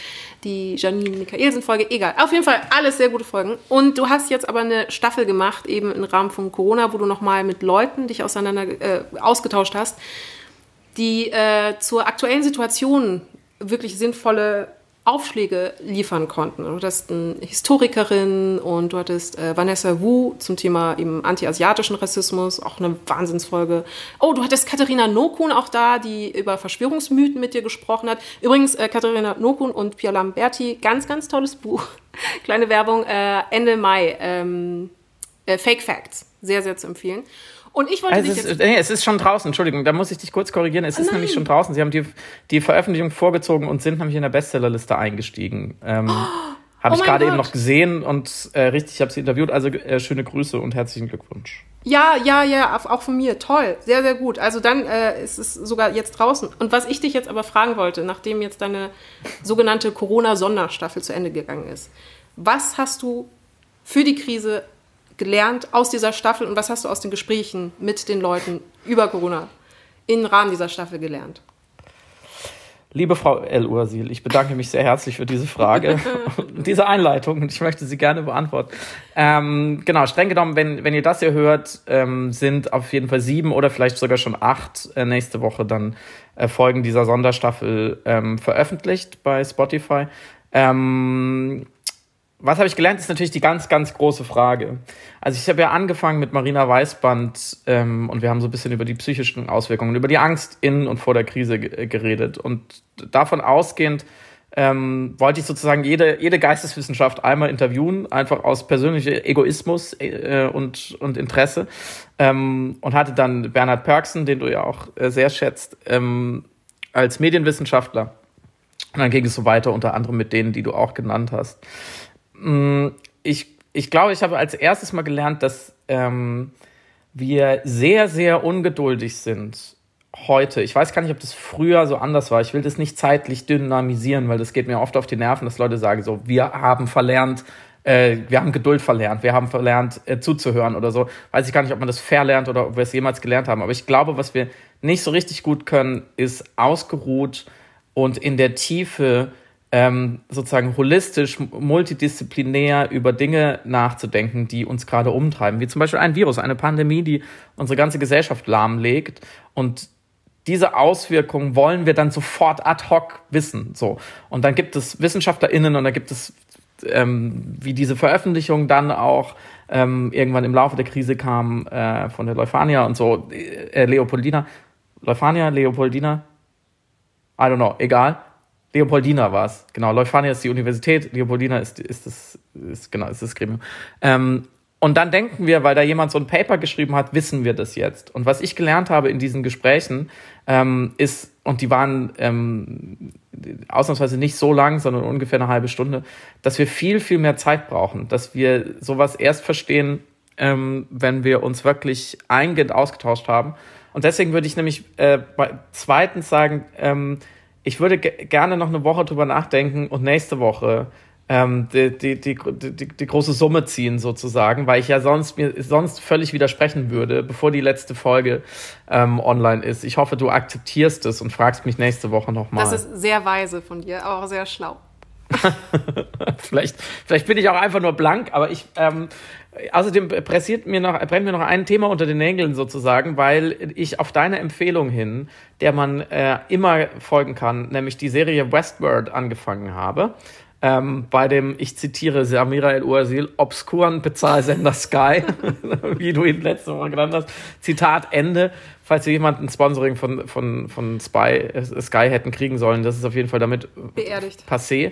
die Janine Michaelsen-Folge. Egal, auf jeden Fall alles sehr gute Folgen. Und du hast jetzt aber eine Staffel gemacht, eben im Rahmen von Corona, wo du nochmal mit Leuten dich auseinander äh, ausgetauscht hast, die äh, zur aktuellen Situation wirklich sinnvolle Aufschläge liefern konnten. Du hattest eine Historikerin und du hattest äh, Vanessa Wu zum Thema anti-asiatischen Rassismus, auch eine Wahnsinnsfolge. Oh, du hattest Katharina Nokun auch da, die über Verschwörungsmythen mit dir gesprochen hat. Übrigens, äh, Katharina Nokun und Pia Lamberti, ganz, ganz tolles Buch. Kleine Werbung, äh, Ende Mai. Ähm, äh, Fake Facts, sehr, sehr zu empfehlen. Und ich wollte Also dich es, jetzt... ist, nee, es ist schon draußen, Entschuldigung, da muss ich dich kurz korrigieren. Es ist nämlich schon draußen. Sie haben die, die Veröffentlichung vorgezogen und sind nämlich in der Bestsellerliste eingestiegen. Ähm, habe oh ich gerade eben noch gesehen und äh, richtig, ich habe sie interviewt. Also äh, schöne Grüße und herzlichen Glückwunsch. Ja, ja, ja, auch von mir. Toll. Sehr, sehr gut. Also dann äh, ist es sogar jetzt draußen. Und was ich dich jetzt aber fragen wollte, nachdem jetzt deine sogenannte Corona-Sonderstaffel zu Ende gegangen ist, was hast du für die Krise gelernt aus dieser Staffel und was hast du aus den Gesprächen mit den Leuten über Corona im Rahmen dieser Staffel gelernt? Liebe Frau El Ursil, ich bedanke mich sehr herzlich für diese Frage und diese Einleitung und ich möchte sie gerne beantworten. Ähm, genau, streng genommen, wenn, wenn ihr das hier hört, ähm, sind auf jeden Fall sieben oder vielleicht sogar schon acht äh, nächste Woche dann äh, Folgen dieser Sonderstaffel ähm, veröffentlicht bei Spotify. Ähm, was habe ich gelernt, ist natürlich die ganz, ganz große Frage. Also ich habe ja angefangen mit Marina Weißband ähm, und wir haben so ein bisschen über die psychischen Auswirkungen, über die Angst in und vor der Krise ge- geredet. Und davon ausgehend ähm, wollte ich sozusagen jede, jede Geisteswissenschaft einmal interviewen, einfach aus persönlichem Egoismus äh, und, und Interesse. Ähm, und hatte dann Bernhard Pörksen, den du ja auch äh, sehr schätzt, ähm, als Medienwissenschaftler. Und dann ging es so weiter, unter anderem mit denen, die du auch genannt hast. Mm, Ich, ich glaube, ich habe als erstes mal gelernt, dass ähm, wir sehr, sehr ungeduldig sind heute. Ich weiß gar nicht, ob das früher so anders war. Ich will das nicht zeitlich dynamisieren, weil das geht mir oft auf die Nerven, dass Leute sagen so, wir haben verlernt, äh, wir haben Geduld verlernt, wir haben verlernt äh, zuzuhören oder so. Weiß ich gar nicht, ob man das verlernt oder ob wir es jemals gelernt haben. Aber ich glaube, was wir nicht so richtig gut können, ist ausgeruht und in der Tiefe ähm, sozusagen holistisch, multidisziplinär über Dinge nachzudenken, die uns gerade umtreiben, wie zum Beispiel ein Virus, eine Pandemie, die unsere ganze Gesellschaft lahmlegt und diese Auswirkungen wollen wir dann sofort ad hoc wissen. So. Und dann gibt es WissenschaftlerInnen und dann gibt es, ähm, wie diese Veröffentlichung dann auch ähm, irgendwann im Laufe der Krise kam äh, von der Leuphania und so, äh, Leopoldina. Leuphania, Leopoldina? I don't know, egal. Leopoldina war es. Genau, Leuphania ist die Universität, Leopoldina ist, ist, das, ist, genau, ist das Gremium. Ähm, Und dann denken wir, weil da jemand so ein Paper geschrieben hat, wissen wir das jetzt. Und was ich gelernt habe in diesen Gesprächen ähm, ist, und die waren ähm, ausnahmsweise nicht so lang, sondern ungefähr eine halbe Stunde, dass wir viel, viel mehr Zeit brauchen, dass wir sowas erst verstehen, ähm, wenn wir uns wirklich eingehend ausgetauscht haben. Und deswegen würde ich nämlich äh, zweitens sagen, ähm, ich würde gerne noch eine Woche drüber nachdenken und nächste Woche ähm, die, die, die, die, die große Summe ziehen sozusagen, weil ich ja sonst mir sonst völlig widersprechen würde, bevor die letzte Folge ähm, online ist. Ich hoffe, du akzeptierst es und fragst mich nächste Woche nochmal. Das ist sehr weise von dir, aber auch sehr schlau. vielleicht, vielleicht bin ich auch einfach nur blank, aber ich ähm, außerdem pressiert mir noch, brennt mir noch ein Thema unter den Nägeln sozusagen, weil ich auf deine Empfehlung hin, der man äh, immer folgen kann, nämlich die Serie Westworld angefangen habe ähm, bei dem, ich zitiere Samira El-Uazil, obskuren Bezahlsender Sky, wie du ihn letzte Woche genannt hast. Zitat Ende. Falls wir jemanden Sponsoring von, von, von Spy, äh, Sky hätten kriegen sollen, das ist auf jeden Fall damit Beerdigt. passé.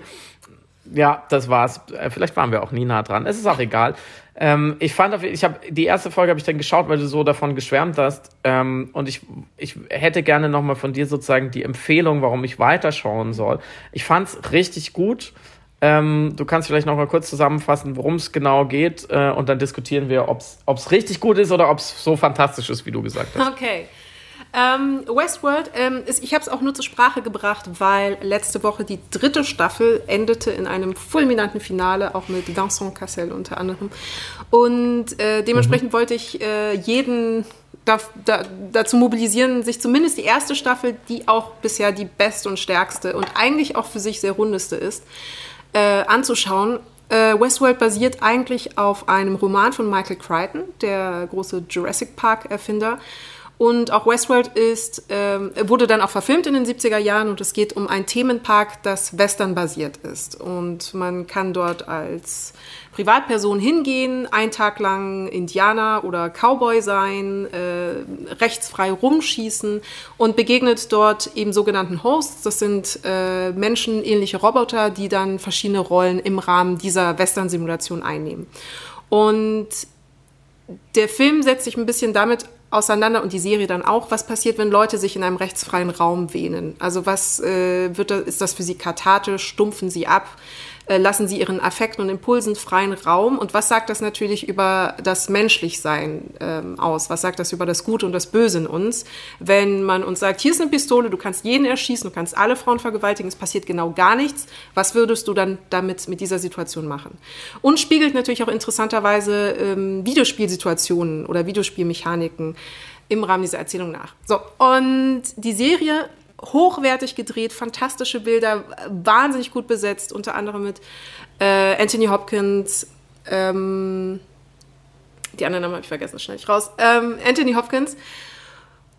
Ja, das war's. Äh, vielleicht waren wir auch nie nah dran. Es ist auch egal. Ähm, ich fand, ich habe die erste Folge habe ich dann geschaut, weil du so davon geschwärmt hast. Ähm, und ich, ich hätte gerne nochmal von dir sozusagen die Empfehlung, warum ich weiterschauen soll. Ich fand's richtig gut. Ähm, du kannst vielleicht noch mal kurz zusammenfassen, worum es genau geht äh, und dann diskutieren wir, ob es richtig gut ist oder ob es so fantastisch ist, wie du gesagt hast. Okay. Ähm, Westworld, ähm, ist, ich habe es auch nur zur Sprache gebracht, weil letzte Woche die dritte Staffel endete in einem fulminanten Finale, auch mit Vincent Cassel unter anderem. Und äh, dementsprechend mhm. wollte ich äh, jeden da, da, dazu mobilisieren, sich zumindest die erste Staffel, die auch bisher die beste und stärkste und eigentlich auch für sich sehr rundeste ist, äh, anzuschauen. Äh, Westworld basiert eigentlich auf einem Roman von Michael Crichton, der große Jurassic Park-Erfinder. Und auch Westworld ist, ähm, wurde dann auch verfilmt in den 70er Jahren und es geht um einen Themenpark, das western-basiert ist. Und man kann dort als Privatperson hingehen, einen Tag lang Indianer oder Cowboy sein, äh, rechtsfrei rumschießen und begegnet dort eben sogenannten Hosts. Das sind äh, menschenähnliche Roboter, die dann verschiedene Rollen im Rahmen dieser Western-Simulation einnehmen. Und der Film setzt sich ein bisschen damit auseinander und die Serie dann auch, was passiert, wenn Leute sich in einem rechtsfreien Raum wähnen. Also was äh, wird da, ist das für sie kathartisch, stumpfen sie ab, äh, lassen sie ihren Affekten und Impulsen freien Raum und was sagt das natürlich über das Menschlichsein ähm, aus? Was sagt das über das Gute und das Böse in uns? Wenn man uns sagt, hier ist eine Pistole, du kannst jeden erschießen, du kannst alle Frauen vergewaltigen, es passiert genau gar nichts, was würdest du dann damit mit dieser Situation machen? Und spiegelt natürlich auch interessanterweise ähm, Videospielsituationen oder Videospielmechaniken im Rahmen dieser Erzählung nach. So, und die Serie hochwertig gedreht, fantastische Bilder, wahnsinnig gut besetzt, unter anderem mit äh, Anthony Hopkins, ähm, die anderen Namen habe ich vergessen, schnell ich raus. Ähm, Anthony Hopkins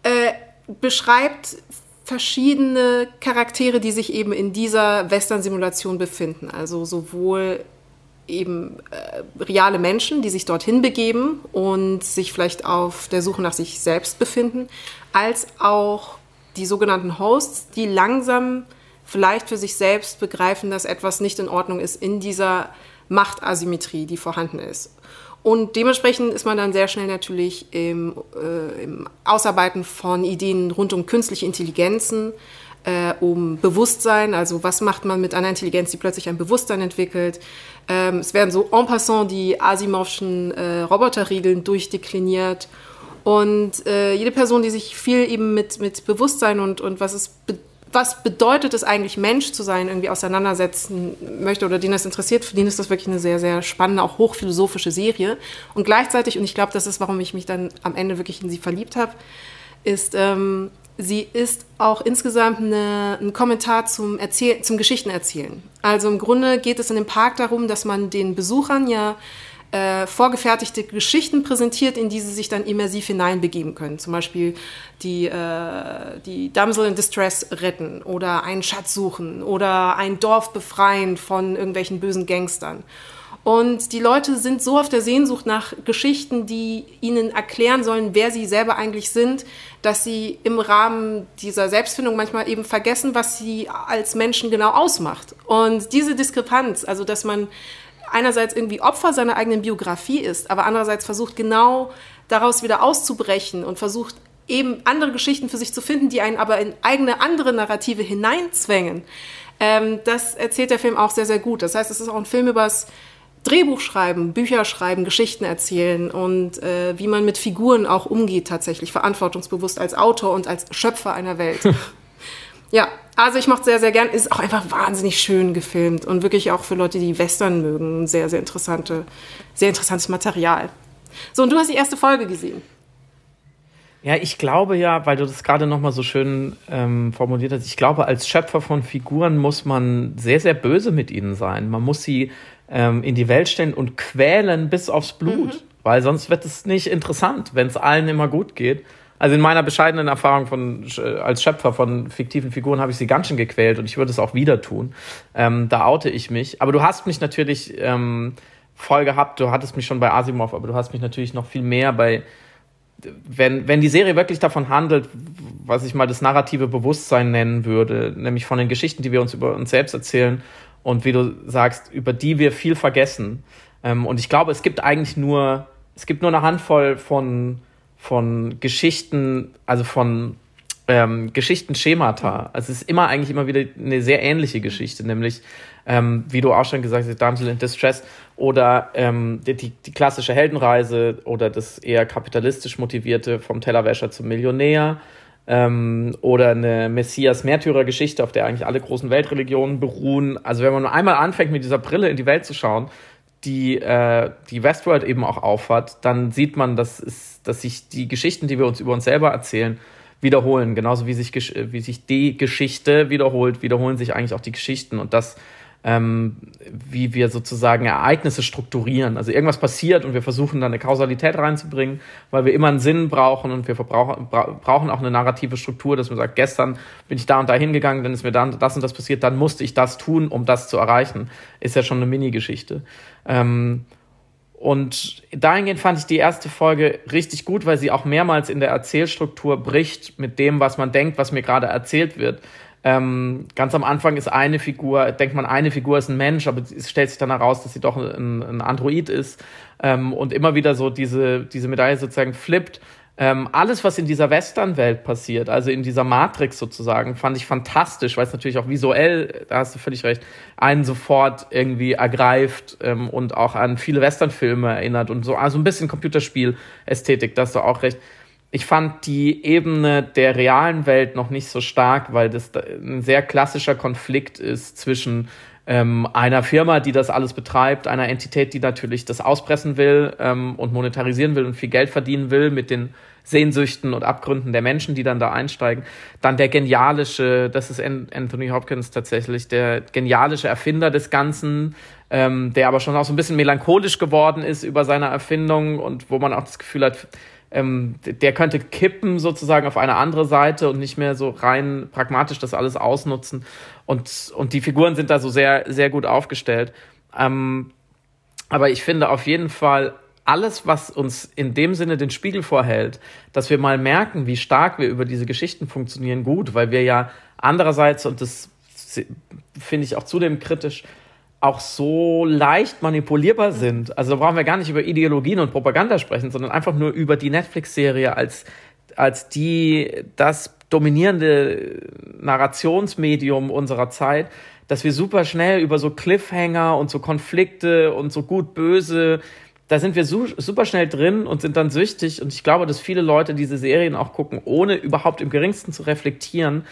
äh, beschreibt verschiedene Charaktere, die sich eben in dieser Western-Simulation befinden. Also sowohl eben äh, reale Menschen, die sich dorthin begeben und sich vielleicht auf der Suche nach sich selbst befinden, als auch die sogenannten Hosts, die langsam vielleicht für sich selbst begreifen, dass etwas nicht in Ordnung ist in dieser Machtasymmetrie, die vorhanden ist. Und dementsprechend ist man dann sehr schnell natürlich im, äh, im Ausarbeiten von Ideen rund um künstliche Intelligenzen, äh, um Bewusstsein, also was macht man mit einer Intelligenz, die plötzlich ein Bewusstsein entwickelt. Ähm, es werden so en passant die Asimovschen äh, Roboterregeln durchdekliniert und äh, jede Person, die sich viel eben mit, mit Bewusstsein und, und was es be was bedeutet es eigentlich, Mensch zu sein, irgendwie auseinandersetzen möchte oder den das interessiert, für den ist das wirklich eine sehr, sehr spannende, auch hochphilosophische Serie. Und gleichzeitig, und ich glaube, das ist, warum ich mich dann am Ende wirklich in sie verliebt habe, ist, ähm, sie ist auch insgesamt eine, ein Kommentar zum, Erzähl zum Geschichtenerzählen. Also im Grunde geht es in dem Park darum, dass man den Besuchern ja äh, vorgefertigte Geschichten präsentiert, in die sie sich dann immersiv hineinbegeben können. Zum Beispiel die, äh, die Damsel in Distress retten oder einen Schatz suchen oder ein Dorf befreien von irgendwelchen bösen Gangstern. Und die Leute sind so auf der Sehnsucht nach Geschichten, die ihnen erklären sollen, wer sie selber eigentlich sind, dass sie im Rahmen dieser Selbstfindung manchmal eben vergessen, was sie als Menschen genau ausmacht. Und diese Diskrepanz, also dass man einerseits irgendwie Opfer seiner eigenen Biografie ist, aber andererseits versucht genau daraus wieder auszubrechen und versucht eben andere Geschichten für sich zu finden, die einen aber in eigene andere Narrative hineinzwängen. Ähm, das erzählt der Film auch sehr, sehr gut. Das heißt, es ist auch ein Film übers Drehbuch schreiben, Bücher schreiben, Geschichten erzählen und äh, wie man mit Figuren auch umgeht, tatsächlich verantwortungsbewusst als Autor und als Schöpfer einer Welt. ja, also ich mochte sehr, sehr gern. Ist auch einfach wahnsinnig schön gefilmt und wirklich auch für Leute, die Western mögen, sehr, sehr interessante, sehr interessantes Material. So, und du hast die erste Folge gesehen. Ja, ich glaube ja, weil du das gerade nochmal so schön ähm, formuliert hast, ich glaube, als Schöpfer von Figuren muss man sehr, sehr böse mit ihnen sein. Man muss sie ähm, in die Welt stellen und quälen bis aufs Blut, mhm. weil sonst wird es nicht interessant, wenn es allen immer gut geht. Also in meiner bescheidenen Erfahrung von, äh, als Schöpfer von fiktiven Figuren habe ich sie ganz schön gequält und ich würde es auch wieder tun. Ähm, da oute ich mich. Aber du hast mich natürlich ähm, voll gehabt, du hattest mich schon bei Asimov, aber du hast mich natürlich noch viel mehr bei wenn, wenn die Serie wirklich davon handelt, was ich mal das narrative Bewusstsein nennen würde, nämlich von den Geschichten, die wir uns über uns selbst erzählen und wie du sagst, über die wir viel vergessen. Ähm, und ich glaube, es gibt eigentlich nur, es gibt nur eine Handvoll von, von Geschichten, also von ähm, Geschichtenschemata. Also es ist immer eigentlich immer wieder eine sehr ähnliche Geschichte, nämlich, ähm, wie du auch schon gesagt hast, Damsel in Distress oder ähm, die, die klassische Heldenreise oder das eher kapitalistisch motivierte vom Tellerwäscher zum Millionär ähm, oder eine Messias-Märtyrer-Geschichte, auf der eigentlich alle großen Weltreligionen beruhen. Also wenn man einmal anfängt, mit dieser Brille in die Welt zu schauen, die äh, die Westworld eben auch aufhat, dann sieht man, dass, es, dass sich die Geschichten, die wir uns über uns selber erzählen, wiederholen. Genauso wie sich, wie sich die Geschichte wiederholt, wiederholen sich eigentlich auch die Geschichten. Und das ähm, wie wir sozusagen Ereignisse strukturieren. Also irgendwas passiert und wir versuchen dann eine Kausalität reinzubringen, weil wir immer einen Sinn brauchen und wir brauchen, auch eine narrative Struktur, dass man sagt, gestern bin ich da und da hingegangen, dann ist mir dann das und das passiert, dann musste ich das tun, um das zu erreichen. Ist ja schon eine Mini-Geschichte. Ähm, und dahingehend fand ich die erste Folge richtig gut, weil sie auch mehrmals in der Erzählstruktur bricht mit dem, was man denkt, was mir gerade erzählt wird. Ähm, ganz am Anfang ist eine Figur, denkt man, eine Figur ist ein Mensch, aber es stellt sich dann heraus, dass sie doch ein, ein Android ist ähm, und immer wieder so diese, diese Medaille sozusagen flippt. Ähm, alles, was in dieser Western-Welt passiert, also in dieser Matrix sozusagen, fand ich fantastisch, weil es natürlich auch visuell, da hast du völlig recht, einen sofort irgendwie ergreift ähm, und auch an viele Western-Filme erinnert und so, also ein bisschen Computerspiel-Ästhetik, da hast du auch recht ich fand die Ebene der realen Welt noch nicht so stark, weil das ein sehr klassischer Konflikt ist zwischen ähm, einer Firma, die das alles betreibt, einer Entität, die natürlich das auspressen will ähm, und monetarisieren will und viel Geld verdienen will mit den Sehnsüchten und Abgründen der Menschen, die dann da einsteigen. Dann der genialische, das ist Anthony Hopkins tatsächlich, der genialische Erfinder des Ganzen, ähm, der aber schon auch so ein bisschen melancholisch geworden ist über seine Erfindung und wo man auch das Gefühl hat, ähm, der könnte kippen sozusagen auf eine andere Seite und nicht mehr so rein pragmatisch das alles ausnutzen. Und, und die Figuren sind da so sehr, sehr gut aufgestellt. Ähm, aber ich finde auf jeden Fall alles, was uns in dem Sinne den Spiegel vorhält, dass wir mal merken, wie stark wir über diese Geschichten funktionieren, gut, weil wir ja andererseits, und das finde ich auch zudem kritisch, auch so leicht manipulierbar sind. Also da brauchen wir gar nicht über Ideologien und Propaganda sprechen, sondern einfach nur über die Netflix-Serie als, als die, das dominierende Narrationsmedium unserer Zeit, dass wir super schnell über so Cliffhanger und so Konflikte und so gut böse, da sind wir super schnell drin und sind dann süchtig. Und ich glaube, dass viele Leute diese Serien auch gucken, ohne überhaupt im geringsten zu reflektieren,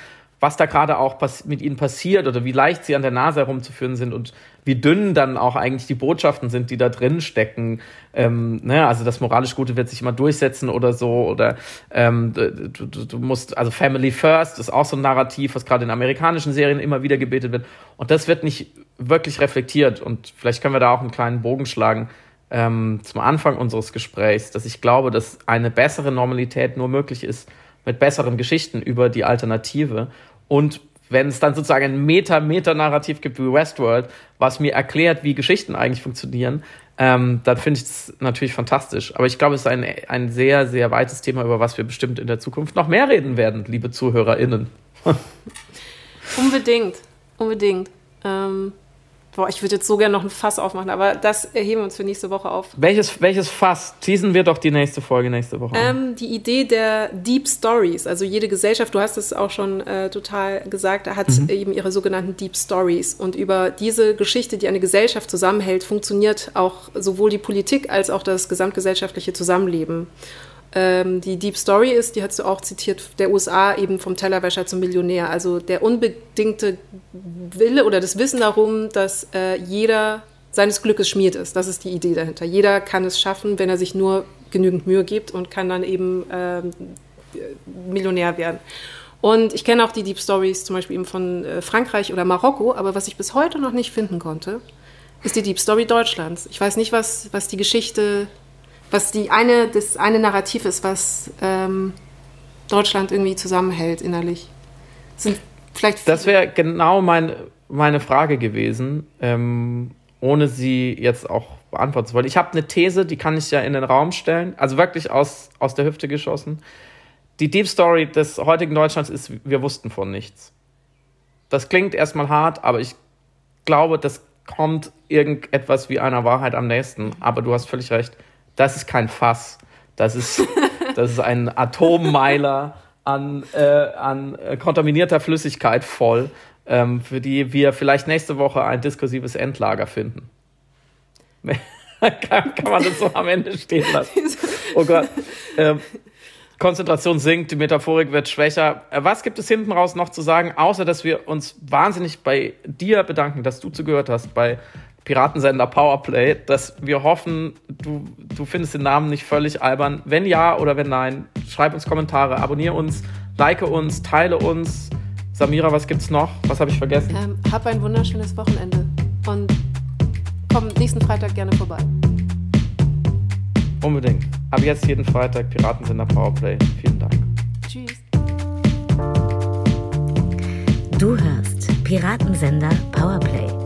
was da gerade auch mit ihnen passiert oder wie leicht sie an der Nase herumzuführen sind und wie dünn dann auch eigentlich die Botschaften sind, die da drin stecken. Ähm, ne? Also das moralisch Gute wird sich immer durchsetzen oder so. Oder ähm, du, du, musst, also Family First ist auch so ein Narrativ, was gerade in amerikanischen Serien immer wieder gebetet wird. Und das wird nicht wirklich reflektiert. Und vielleicht können wir da auch einen kleinen Bogen schlagen ähm, zum Anfang unseres Gesprächs, dass ich glaube, dass eine bessere Normalität nur möglich ist mit besseren Geschichten über die Alternative. Und wenn es dann sozusagen ein Meta-Meta-Narrativ gibt wie Westworld, was mir erklärt, wie Geschichten eigentlich funktionieren, ähm, dann finde ich es natürlich fantastisch. Aber ich glaube, es ist ein, ein sehr, sehr weites Thema, über was wir bestimmt in der Zukunft noch mehr reden werden, liebe ZuhörerInnen. unbedingt, unbedingt. Ähm, Boah, ich würde jetzt so gerne noch ein Fass aufmachen, aber das erheben wir uns für nächste Woche auf. Welches, welches Fass? Teasen wir doch die nächste Folge nächste Woche. Ähm, die Idee der Deep Stories. Also jede Gesellschaft, du hast es auch schon äh, total gesagt, hat mhm. eben ihre sogenannten Deep Stories. Und über diese Geschichte, die eine Gesellschaft zusammenhält, funktioniert auch sowohl die Politik als auch das gesamtgesellschaftliche Zusammenleben ähm, die Deep Story ist, die hast du auch zitiert, der USA eben vom Tellerwäscher zum Millionär. Also der unbedingte Wille oder das Wissen darum, dass äh, jeder seines Glückes schmiert ist. Das ist die Idee dahinter. Jeder kann es schaffen, wenn er sich nur genügend Mühe gibt und kann dann eben ähm, Millionär werden. Und ich kenne auch die Deep Stories zum Beispiel eben von äh, Frankreich oder Marokko, aber was ich bis heute noch nicht finden konnte, ist die Deep Story Deutschlands. Ich weiß nicht, was, was die Geschichte was die eine, das eine Narrativ ist, was ähm, Deutschland irgendwie zusammenhält innerlich. Sind vielleicht das wäre genau mein, meine Frage gewesen, ähm, ohne sie jetzt auch beantworten zu wollen. Ich habe eine These, die kann ich ja in den Raum stellen, also wirklich aus, aus der Hüfte geschossen. Die Deep Story des heutigen Deutschlands ist, wir wussten von nichts. Das klingt erstmal hart, aber ich glaube, das kommt irgendetwas wie einer Wahrheit am nächsten. Aber du hast völlig recht das ist kein Fass. Das ist, das ist ein Atommeiler an, äh, an äh, kontaminierter Flüssigkeit voll, ähm, für die wir vielleicht nächste Woche ein diskursives Endlager finden. kann, kann, man das so am Ende stehen lassen? Oh Gott. Ähm, Konzentration sinkt, die Metaphorik wird schwächer. Äh, was gibt es hinten raus noch zu sagen, außer dass wir uns wahnsinnig bei dir bedanken, dass du zugehört hast, bei Piratensender Powerplay, dass wir hoffen, du, du findest den Namen nicht völlig albern. Wenn ja oder wenn nein, schreib uns Kommentare, abonniere uns, like uns, teile uns. Samira, was gibt's noch? Was habe ich vergessen? Ähm, hab ein wunderschönes Wochenende und komm nächsten Freitag gerne vorbei. Unbedingt. Ab jetzt jeden Freitag Piratensender Powerplay. Vielen Dank. Tschüss. Du hörst Piratensender Powerplay